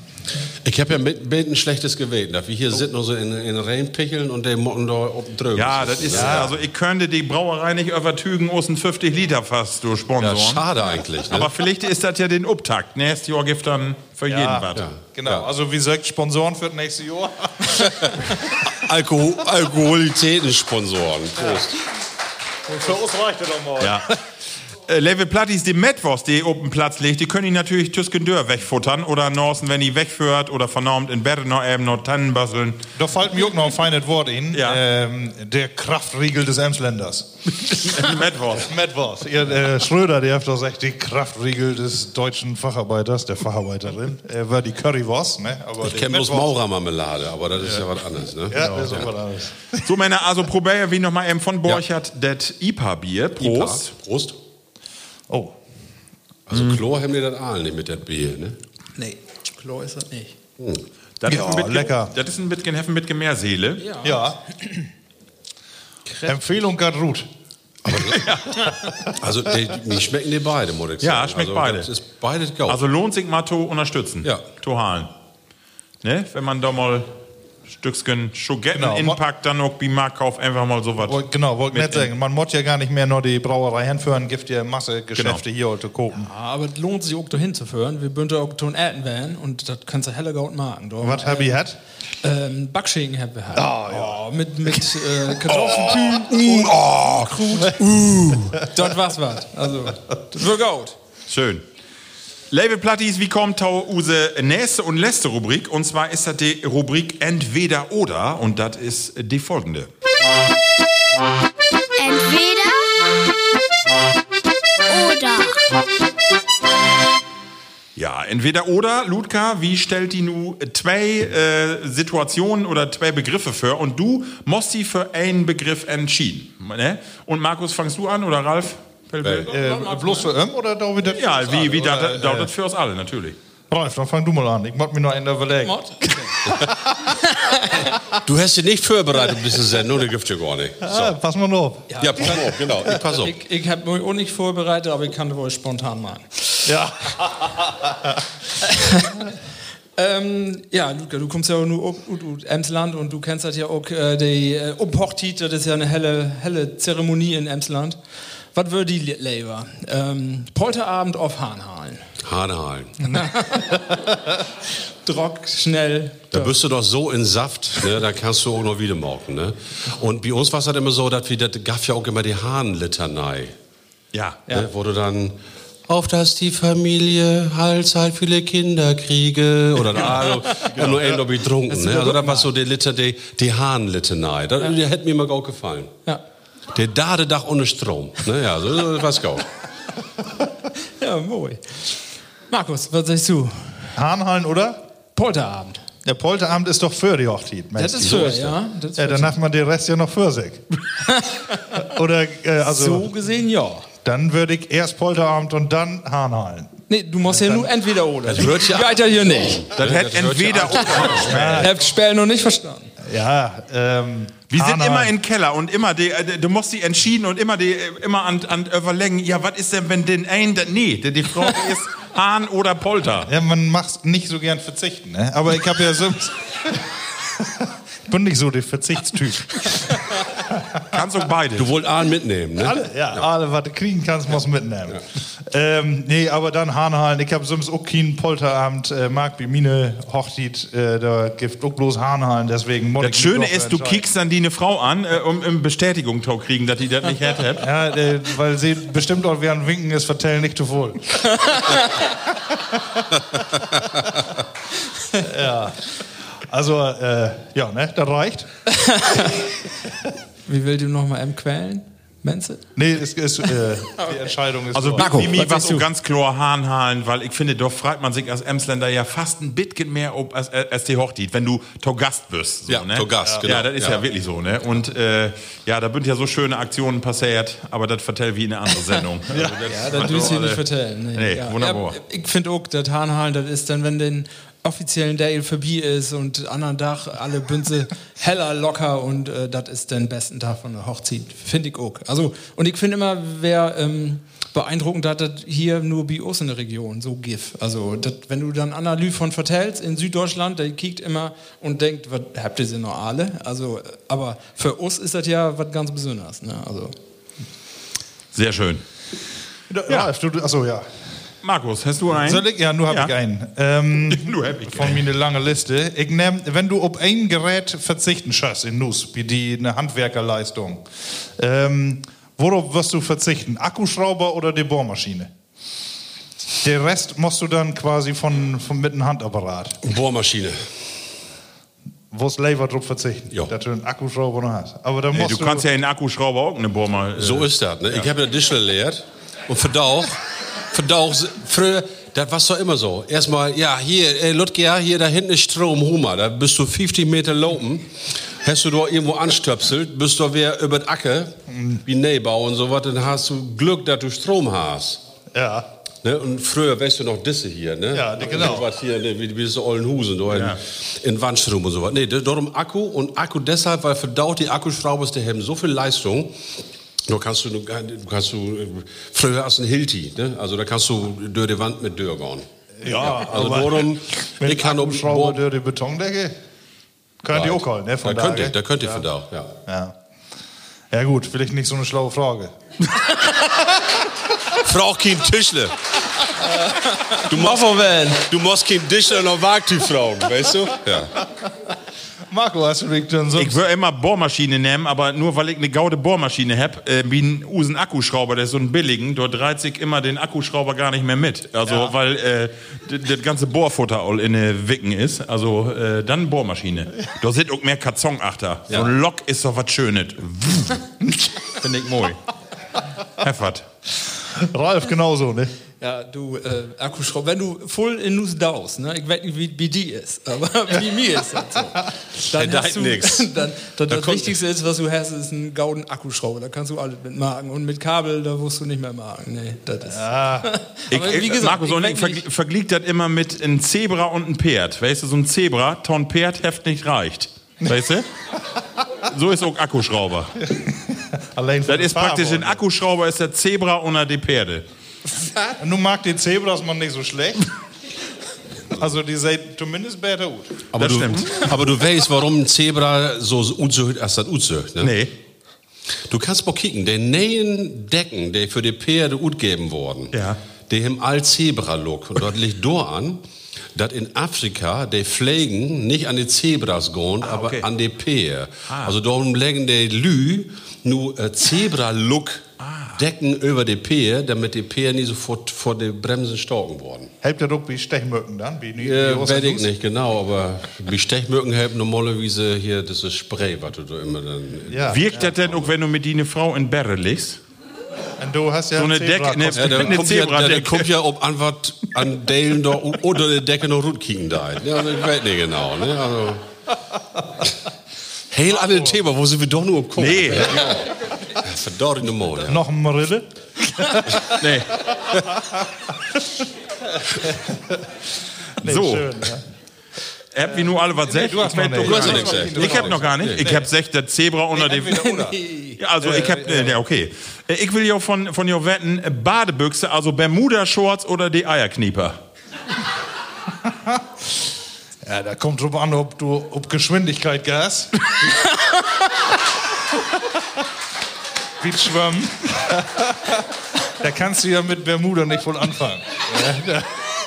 Ich habe ja mit, mit ein schlechtes gewählt. dass Wir hier sitzen nur so in, in Reinpicheln und der Motten da dem Drüben. Ja, das ist, also ich könnte die Brauerei nicht übertügen, aus ein 50 Liter fast durch ja, Sponsoren. schade eigentlich. Ne? Aber vielleicht ist das ja den Uptakt. Nächstes Jahr gibt dann für jeden was. Genau, also wie gesagt, Sponsoren für das nächste Jahr. Alkohol, Alkoholitätensponsoren. Prost. für uns reicht das doch mal. Ja. Äh, Level Plattis, die Metwurst, die auf den Platz legt, die können die natürlich Tüskendör wegfuttern oder Norsen, wenn die wegführt oder vernormt in Bett noch eben noch Tannenbasseln. Da fällt mir auch noch ein feines Wort in. Ja. Ähm, der Kraftriegel des Emsländers. Metwurst. Was. Ihr, äh, Schröder, der hat doch gesagt, die Kraftriegel des deutschen Facharbeiters, der Facharbeiterin, äh, war die Currywurst, ne? Aber Ich kenne bloß Maurermarmelade, aber das ist ja, was anderes. Ne? Ja, das ist auch was anderes. So, Männer, also probier wie noch mal eben von Borchert das IPA-Bier. Prost. Prost. Oh. Also Chlor haben wir das Aal nicht mit der Bier, ne? nee, Klo ist das nicht. Das Ja, ist ein bisschen, lecker. Das ist ein bisschen Heffen mit Gemeerseele. Ja. Empfehlung geht gut. Also die, die schmecken die beide, muss ich sagen. Ja, schmeckt also, beide. Ist beides. Also lohnt sich mal zu unterstützen. Ja. Zu halen. Ne? Wenn man da mal Stückchen Schogetten Genau. inpackt, dann auch beim Marktkauf einfach mal sowas. Genau, wollte Mit nicht sagen. Man muss ja gar nicht mehr nur die Brauerei hinführen, gibt ja Masse Geschäfte hier heute gucken. Aber es lohnt sich auch dahin zu führen. Wir bünden auch tun Erden werden und das kannst du heller Gaut machen. Was hab ich hat? Ähm, Backschinken haben wir halt. Ah, ja. Oh, mit mit äh, Kartoffeln. Oh, Krut. Uh. Das war's was. Also, das wird gut. Schön. Label Plattis, wie kommt tau use nächste und letzte Rubrik? Und zwar ist das die Rubrik Entweder oder und das ist die folgende. Entweder oder. Ja, entweder oder, Ludka, wie stellt die nu zwei äh, Situationen oder zwei Begriffe vor und du musst die für einen Begriff entschieden. Ne? Und Markus, fangst du an oder Ralf? Äh, bloß für Öm oder da wieder? Ja, wie, wie Oder, das, das, das für uns alle, natürlich. Ralf, dann fang du mal an. Ich muss mir noch einen überlegen. Du hast dich nicht vorbereitet auf diese Sendung, der gibt ja gar nicht. Ah, pass mal auf. Ja, pass auf, genau. Ich pass auf. Ich, ich habe mich auch nicht vorbereitet, aber ich kann das wohl spontan machen. Ja. Ähm, ja, Ludger, du kommst ja auch nur aus Emsland und du kennst das ja auch, äh, die äh, Umhochtit, das ist ja eine helle, helle Zeremonie in Emsland. Was würde die Leber? Ähm, Polterabend auf Hahnhalen. Hanehalen. Drock, schnell. Da bist du doch so in Saft, ne? da kannst du auch noch wieder morgen. Ne? Und bei uns war es halt immer so, dass wir, das gab ja auch immer die Hahnlitanei. Ja. Ne? Wo du dann auf dass die Familie allzeit viele Kinder kriege. Oder also, ja, nur ein noch betrunken. Ne? Also das war so die Litter, die, die Hahn-Litanei. Das, Der hätte mir mal gut gefallen. Ja. Der Dadedach ohne Strom. Ne? Ja, so so was gut. Ja, moi. Markus, was sagst du? Hahnhallen, oder? Polterabend. Der Polterabend ist doch für die Hochzeit. Das ist für, ja. Das ist Ja, dann hat man den Rest ja noch für sich. Oder, äh, also, so gesehen, ja. dann würde ich erst Polterabend und dann Hahnhallen. Nee, du musst ja nur entweder oder. Das wird ja- Weiter hier nicht. Das hätte entweder oder. Habt Sperr noch nicht verstanden. Ja, ähm. Wir sind Hahnhallen. immer im Keller und immer die, äh, du musst die entschieden und immer die, äh, immer an, an überlegen, ja, was ist denn, wenn den ein, der- nee, die Frage ist Hahn oder Polter. Ja, man macht nicht so gern verzichten, ne? Aber ich habe ja so. ich bin nicht so der Verzichtstyp. Kannst du beide. Du wollt Ahn mitnehmen, ne? Alle, ja, alle, was du kriegen kannst, musst du mitnehmen. Ähm, nee, aber dann Hahnhallen. Ich habe sonst auch keinen Polterabend, äh, mag wie meine Hochzeit, äh, da gibt auch bloß Hahnhallen, deswegen Das Schöne ist, du kickst dann die eine Frau an, äh, um um Bestätigung zu kriegen, dass die das nicht hätte. Ja, äh, weil sie bestimmt auch während Winken ist, vertellen nicht zu wohl. ja. Also, äh, ja, ne, das reicht. Wie will du noch mal M quälen? Menze? Nee, es ist, äh, die Entscheidung ist Also so. bei Mimi was so du? ganz klar Hahnhalen, weil ich finde, doch freut man sich als Emsländer ja fast ein bisschen mehr ob als, als die Hochzeit, wenn du to Gast bist. So, Ja, ne? to Gast, genau. Ja, das ist ja, Ja. wirklich so. Ne? Und äh, ja, da sind ja so schöne Aktionen passiert, aber das vertell wie in eine andere Sendung. Also das Ja, das du nicht vertellen. Nee, ja. wunderbar. Ja, ich finde auch, das Hahnhallen, das ist dann, wenn den offiziellen Day vorbei ist und anderen Tag alle Bünze heller locker und äh, das ist den besten Tag von der Hochzeit. Finde ich auch. Also, und ich finde immer, wer ähm, beeindruckend, dass das hier nur bei uns in der Region so gif. Also, dat, wenn du dann Anna Lü von vertellst in Süddeutschland, der kiekt immer und denkt, was habt ihr sie noch alle? Also, aber für uns ist das ja was ganz Besonderes. Ne? Also, Sehr schön. Ja, du, achso, ja. Markus, hast du einen? Soll ich? Ja, nur habe Ja. ich einen. Ähm, Nur hab ich Von mir eine lange Liste. Ich nehm, wenn du auf ein Gerät verzichten schaffst in Nuss, wie die eine Handwerkerleistung, ähm, worauf wirst du verzichten? Akkuschrauber oder die Bohrmaschine? Der Rest musst du dann quasi von, von mit einem Handapparat. Bohrmaschine. Wo es Lever drauf verzichten, Ja. dass du einen Akkuschrauber noch hast. Aber dann Nee, musst du kannst ja in den Akkuschrauber auch eine Bohrmal. Äh, So ist das. Ne? Ich habe ja Disch gelehrt und verdauch, verdauch, früher, das war doch immer so. Erstmal, ja, hier, äh, Ludger, hier da hinten ist Strom, Hummer, da bist du 50 Meter laufen. Hast du da irgendwo anstöpselt, bist du wer über den Acker, wie Neubau und so was, dann hast du Glück, dass du Strom hast. Ja. Ne? Und früher weißt du noch Disse hier, ne? Ja, die- genau. Was hier, ne? wie, wie so Ollenhusen, da in, in Wandstrom und so was. Nee, da- darum Akku und Akku deshalb, weil verdaut die Akkuschrauber, die haben so viel Leistung. Da kannst du, du kannst du, früher hast du einen Hilti, ne? Also da kannst du durch die Wand mit Dörr gehen. Ja, Also mit ich kann um Akkuschrauber durch die Betondecke, könnt ihr auch holen, ne? Von da könnt ihr, daher. da könnt ihr verdauch, ja. Ja. Ja gut, vielleicht nicht so eine schlaue Frage. Frau kein Tischler. Du machst, du machst kein Tischler noch Wagtyp fragen, weißt du? Ja. Marco, hast du dich dann so... Ich würde immer Bohrmaschine nehmen, aber nur weil ich eine gaude Bohrmaschine habe, äh, wie ein Usen Akkuschrauber, der ist so ein billigen, dort reizt sich immer den Akkuschrauber gar nicht mehr mit. Also, weil äh, das ganze Bohrfutter all in den Wicken ist. Also, äh, dann Bohrmaschine. Da sind auch mehr Karzonachter. So ein Lok ist doch was Schönes. Finde ich moi. Heffert. Ralf, genauso, ne? Ja, du, äh, Akkuschrauber, wenn du voll in Nuss daust, ne? Ich weiß nicht, wie, wie die ist, aber wie mir ist das so. Dann Ja, da hast du, nix. dann, dann, das Wichtigste ist, was du hast, ist ein gauden Akkuschrauber. Da kannst du alles mitmachen. Und mit Kabel, da musst du nicht mehr machen. Nee, das ist. Aber ich, wie gesagt, Markus, ich ich vergl verglich das immer mit einem Zebra und einem Pferd. Weißt du, so ein Zebra, Ton Pferd, Heft nicht reicht. Weißt du? So ist auch Akkuschrauber. Allein Das ist praktisch ein Akku. Akkuschrauber, ist der Zebra unter die Pferde. Nun mag die Zebras man nicht so schlecht. Also die sehen zumindest besser aus. Aber Das du, stimmt. Aber du weißt, warum ein Zebra so unzücht als das unzücht, ne? Nee. Du kannst mal kicken, die neuen Decken, die für die Pferde gut geben wurden, Ja. die haben all Zebra-Look. Und dort liegt Dor an, dass in Afrika die Pflegen nicht an die Zebras gehen, aber okay. an die Peer. Also darum legen die Lü nur äh, Zebra-Look Decken über die Peer, damit die Peer nicht sofort vor die Bremsen storken worden. Helpt ihr doch wie Stechmücken dann? Wie, wie Ja, der ich nicht genau, aber wie Stechmücken helfen normalerweise hier dieses Spray, was du da immer dann. Ja. Wirkt das denn auch, wenn du mit die eine Frau in Berre legst? Und du hast ja So eine ein Decke, ne, Zebra-Kostüm. Ja, Eine kommt ja, da, da Zebradecke. kommt ja ob Antwort an Dalen da unter der Decke noch gut kicken da. Ja, also ich weiß nicht genau. Ne? Also. Heel an dem Thema, wo sind wir doch nur gucken? Nee, Verdorrende Mode. Noch ein Marille? nee. Nee, So. Schön, ja. Habt wie nur alle was sagt? du hast Ich noch Du hast nichts. Ich hab noch gar nicht. Ich hab sech der Zebra unter dem. Ja, also ich hab, äh, ja, okay. Ich will ja von, von dir wetten, äh, Badebüchse, also Bermuda-Shorts oder die Eierknieper. Ja, da kommt drauf an, ob du ob Geschwindigkeit gas. Wie schwimmen. da kannst du ja mit Bermuda nicht voll anfangen. Ja, da,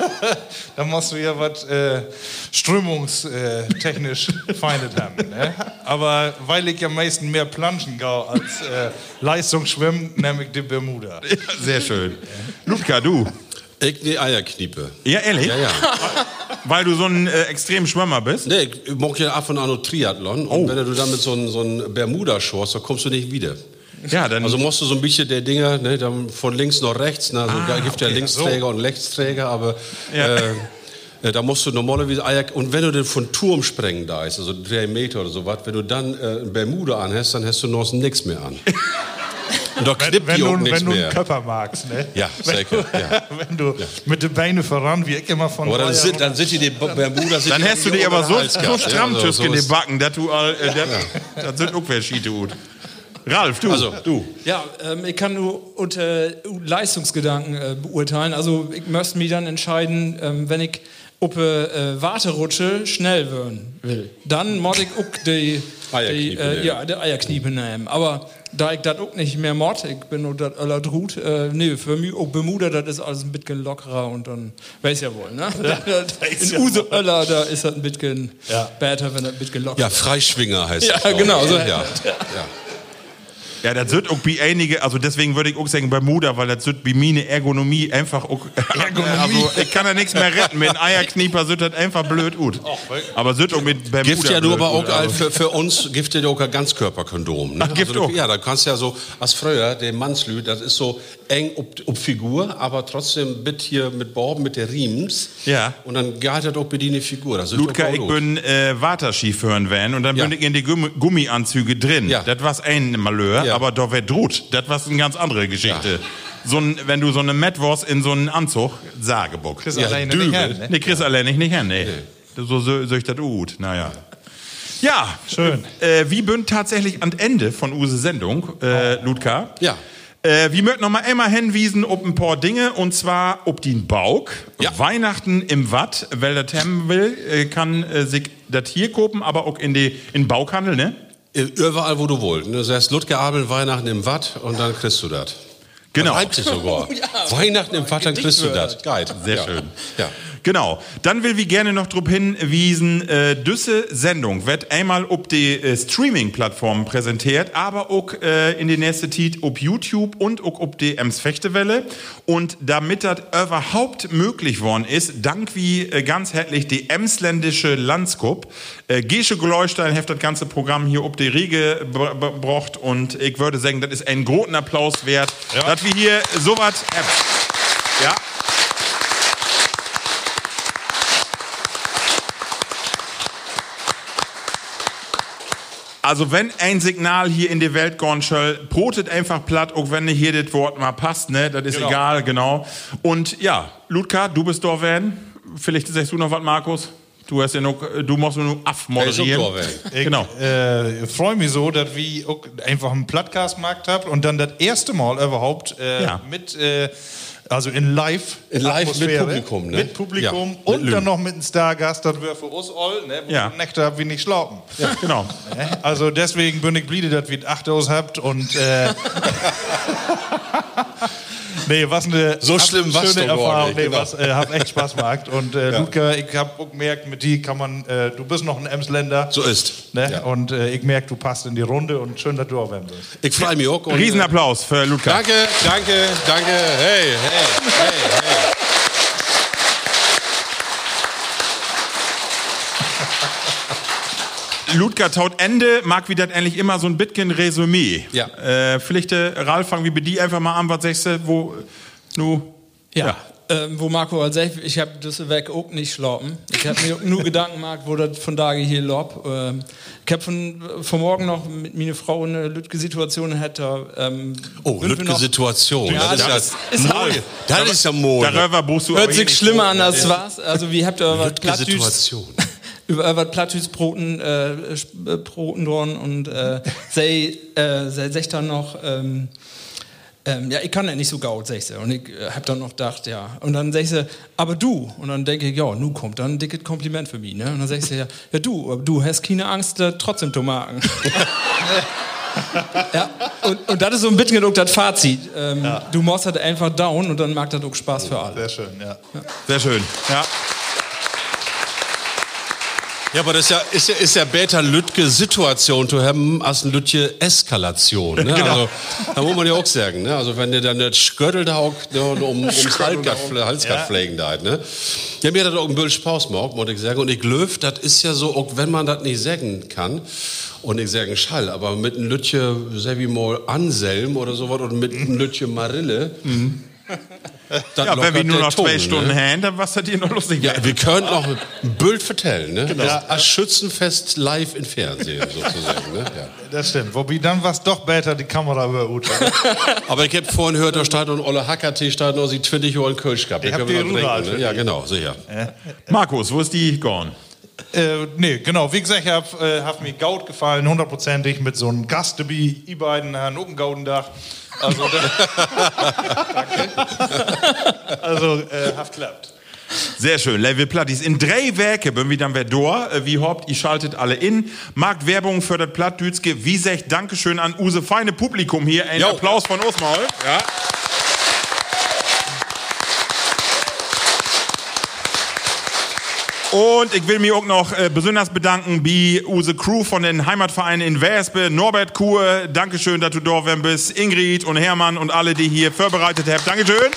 da musst du ja was äh, strömungstechnisch feindet haben. Ne? Aber weil ich ja meistens mehr planschen gehe als äh, Leistungsschwimmen, nehme ich die Bermuda. Sehr schön. Ludka, du. Ich die Eierkniepe. Ja, ehrlich? Ja, ja. Weil du so ein äh, extrem Schwimmer bist? Nee, ich mag ja ab und an noch Triathlon. Und wenn du dann mit so einem so Bermuda-Shorts, da kommst du nicht wieder. Ja, dann. Also musst du so ein bisschen der Dinger, ne, dann von links nach rechts, ne, also Ah, da gibt ja okay, Linksträger und Rechtsträger, aber Ja. äh, äh, da musst du normalerweise Eier, und wenn du den von Turm sprengen da ist, also drei Meter oder so was, wenn du dann äh, Bermuda anhast, dann hast du noch nichts mehr an. Und da Wenn, knippt wenn, die wenn nichts du einen. Körper magst. Ne? Ja, sicher, ja. wenn du mit den Beinen voran, wie ich immer von Aber dann sind, dann sind die, die Bermuda sind Dann hast du unter aber den so, so stramm ja, also Tüsk in so den Backen, dass du all, äh, das, das sind auch wer Schiete gut. Ralf, du. Also, du. Ja, ähm, ich kann nur unter Leistungsgedanken äh, beurteilen. Also ich müsste mich dann entscheiden, ähm, wenn ich auf äh, Warterutsche schnell werden will. Dann muss ich auch die, die, Eierkniepe äh, ja, die Eierkniepe nehmen. Aber da ich das auch nicht mehr ich bin nur das aller Drut, äh, nee, für mich auch Bermuda, das ist alles ein bisschen lockerer und dann weiß ja wohl, ne? In Use Öller, da ist das ein bisschen Ja. besser, wenn das ein bisschen lockerer Ja, Freischwinger heißt Ja, das. genau, so. Ja, ja. Ja, das wird auch bei einige, also deswegen würde ich auch sagen Bermuda, weil das wird bei mir eine Ergonomie einfach auch, also ich kann da nichts mehr retten. Mit einem Eierknieper wird das einfach blöd gut. Aber es wird auch mit Bermuda Gibt ja nur aber gut, auch also. für, für uns gibt ja auch ein Ganzkörperkondom. Ne? Ach, gibt du, auch. Ja, da kannst du ja so, als früher, der Mannslü, das ist so eng ob, ob Figur, aber trotzdem mit hier mit Borben, mit der Riems. Ja. Und dann geht das auch bei dir eine Figur. Das doch ich bin äh, Waterskifahren van und dann Ja. bin ich in die Gummi Gummianzüge drin. Ja. Das war ein Malheur, Ja. Aber da wär droht. Das war eine ganz andere Geschichte. So ein, wenn du so eine Matt warst in so einen Anzug, Sagebuck. Chris Ja, alleine Dübel. nicht hin, ne? Nee, Chris allein nicht, nicht hin, nee. So so soll ich das gut, naja. Ja, Schön. Äh, wie bünd tatsächlich am Ende von Use Sendung, äh, Ludka. Ja. Äh, wir möchten noch mal einmal hinwiesen ob ein paar Dinge und zwar ob den Bauk. Ja. Weihnachten im Watt, wer das haben will, äh, kann äh, sich das hier kopen, aber auch in die in Baukhandel, ne? Überall, wo du wolltest. Du sagst Ludger Abel, Weihnachten im Watt und dann kriegst du das. Genau. Das reimt sich sogar. Weihnachten im Watt, dann kriegst du das. Geil. Sehr ja. schön. Ja. Genau. Dann will wir gerne noch darauf hinwiesen, äh, düsse Sendung wird einmal ob die äh, Streaming-Plattformen präsentiert, aber auch äh, in die nächste Zeit ob YouTube und auch ob die Ems Fechtewelle. Und damit das überhaupt möglich worden ist, dank wie äh, ganz herzlich die Emsländische Landskup, äh, Gesche Gleustein heft das ganze Programm hier ob die Riege br- br- brocht und ich würde sagen, das ist ein großen Applaus wert, Ja. dass wir hier sowas ja. Also wenn ein Signal hier in die Welt gehen soll, brotet einfach platt, auch wenn hier das Wort mal passt, ne? Das ist Genau. egal, genau. Und ja, Ludka, du bist da Van. Vielleicht sagst du noch was, Markus? Du hast ja noch, du musst nur Aff moderieren. Er Ich Genau. äh, freue mich so, dass wir einfach einen Podcast-Markt habt und dann das erste Mal überhaupt äh, Ja. mit, äh, also in live In live mit Atmosphäre, Publikum, ne? Mit Publikum Ja, mit und Lügen. dann noch mit einem Stargast, das wäre für uns all, ne? Wo Ja. die Nächte hab wir nicht schlafen. Ja, genau. Ne? Also deswegen bin ich bliebe, dass wir acht aus habt und äh, Nee, was eine So schlimm eine war's schöne Erfahrung. nicht, Nee, genau. was, äh, hab echt Spaß gemacht. Und äh, Ludger, ich hab auch gemerkt, mit die kann man, äh, du bist noch ein Emsländer. So ist. Ne? Ja. Und äh, ich merke, du passt in die Runde und schön, dass du auch werden bist. Ich freue mich auch. und, äh, Riesenapplaus für Ludger. Danke, danke, danke. Hey, hey, hey, Ludger taut Ende, mag wie das endlich immer so ein bisschen Resümee. Ja. Äh, vielleicht, äh, Ralf, fangen wir bei dir einfach mal an, was sagst du, wo, nu, Ja. Ähm, wo Marco als ich, ich habe das weg auch nicht schlafen. Ich habe mir nur Gedanken gemacht, wo das von Tage hier lob. Ähm, ich habe von, von morgen noch mit meiner Frau eine Lütge-Situation hätte. Ähm, Oh, Lütge-Situation. Ja, das, das ist ja halt- Das ist ja Mode. darüber brauchst du Hört sich eh schlimmer an als was. Also wie habt ihr was Plattdüts, Lütge-Situation. Über was Plattdütsbroten äh, Sp- äh, Broten dran und äh, sei äh, sei sech dann noch ähm, ähm, ja, ich kann ja nicht so gaut, sag sie. Und ich äh, hab dann noch gedacht, ja. Und dann sag sie, aber du. Und dann denke ich, ja, nu kommt dann ein dickes Kompliment für mich, ne? Und dann sag sie, ja, ja du, aber du hast keine Angst, äh, trotzdem Tomaten. ja, und, und das ist so ein bisschen genug das Fazit. Ähm, Du machst halt einfach down und dann mag das auch Spaß für alle. Sehr schön, ja. Sehr schön. Ja. Ja, aber das ist ja, ist ja, ist ja besser Lütge Situation zu haben als eine Lütge Eskalation. Ne? Genau. Also, da muss man ja auch sagen. Ne? Also, wenn der dann nicht Schköttel da hockt, ne, und um, ums Halsgart pflegen da, ne? Ja, mir hat das auch ein bisschen Spaß gemacht, muss ich sagen. Und ich löf, das ist ja so, auch wenn man das nicht sagen kann, und ich sagen Schall, aber mit einem Lütje, sag ich mal, Anselm oder sowas, oder mit einem Lütje Marille, das Ja, wenn wir nur noch zwei Ton, Stunden ne? haben, dann was hat ihr noch lustig Ja, wir können noch ein Bild vertellen, ne? Genau. Als Schützenfest live im Fernsehen sozusagen, ne? Ja. Das stimmt. Wobei dann war es doch besser, die Kamera über Ute. Aber ich habe vorhin gehört, da noch ein Olle Hackertee, steht noch sie 20 Jahre in Kölsch gehabt. Ich Da hab können wir die für ne? Ja, genau, sicher. Markus, wo ist die gone? Äh, nee, genau. Wie gesagt, ich hab, äh, hat mir Gaut gefallen, hundertprozentig mit so einem Gast. Die beiden haben auch einen Gaudendach. Also, also äh, hat klappt. Sehr schön, Level Plattis. In drei Werke bin wir dann wer door. Äh, Wie hofft, ihr schaltet alle in. Markt Werbung für das Plattdütske. Wie sagt Dankeschön an use feine Publikum hier. Ein Jo. Applaus von uns mal. Ja. Und ich will mich auch noch äh, besonders bedanken bei use Crew von den Heimatvereinen in Wespe, Norbert Kuhe, Dankeschön, dass du da bist, Ingrid und Hermann und alle, die hier vorbereitet habt. Dankeschön.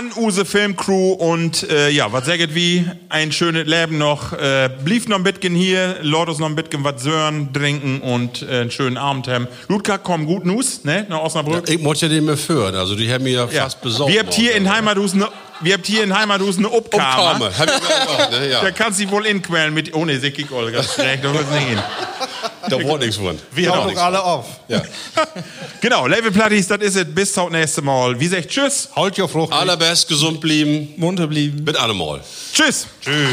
An use Filmcrew und äh, ja, was sagt wie? Ein schönes Leben noch. Äh, blieb noch ein bisschen hier, Lordos noch ein bisschen was sören, trinken und äh, einen schönen Abend haben. Ludger, komm, gut News, ne? Nach Osnabrück. Ich muss ja den mehr führen, also die haben mir ja fast besorgt. Wir habt hier in Heimathus ne, wir haben hier in Heimathus eine Obkame. Obkame. Ne? Ja. Da kannst du dich wohl inquellen mit, ohne der Olga. da wird's nichts von. Wir haben auch alle auf. Ja. genau, Level Platties, das is ist es. Bis zum nächsten Mal. Wie sagt Tschüss. Halt your Frucht. Allerbest gesund blieben. Munter blieben. Mit allem Mal. Tschüss. Tschüss.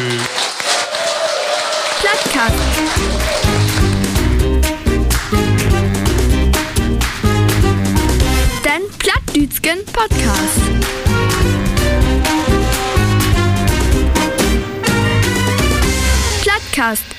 Plattkast. Dein Plattdütschen Podcast. podcast.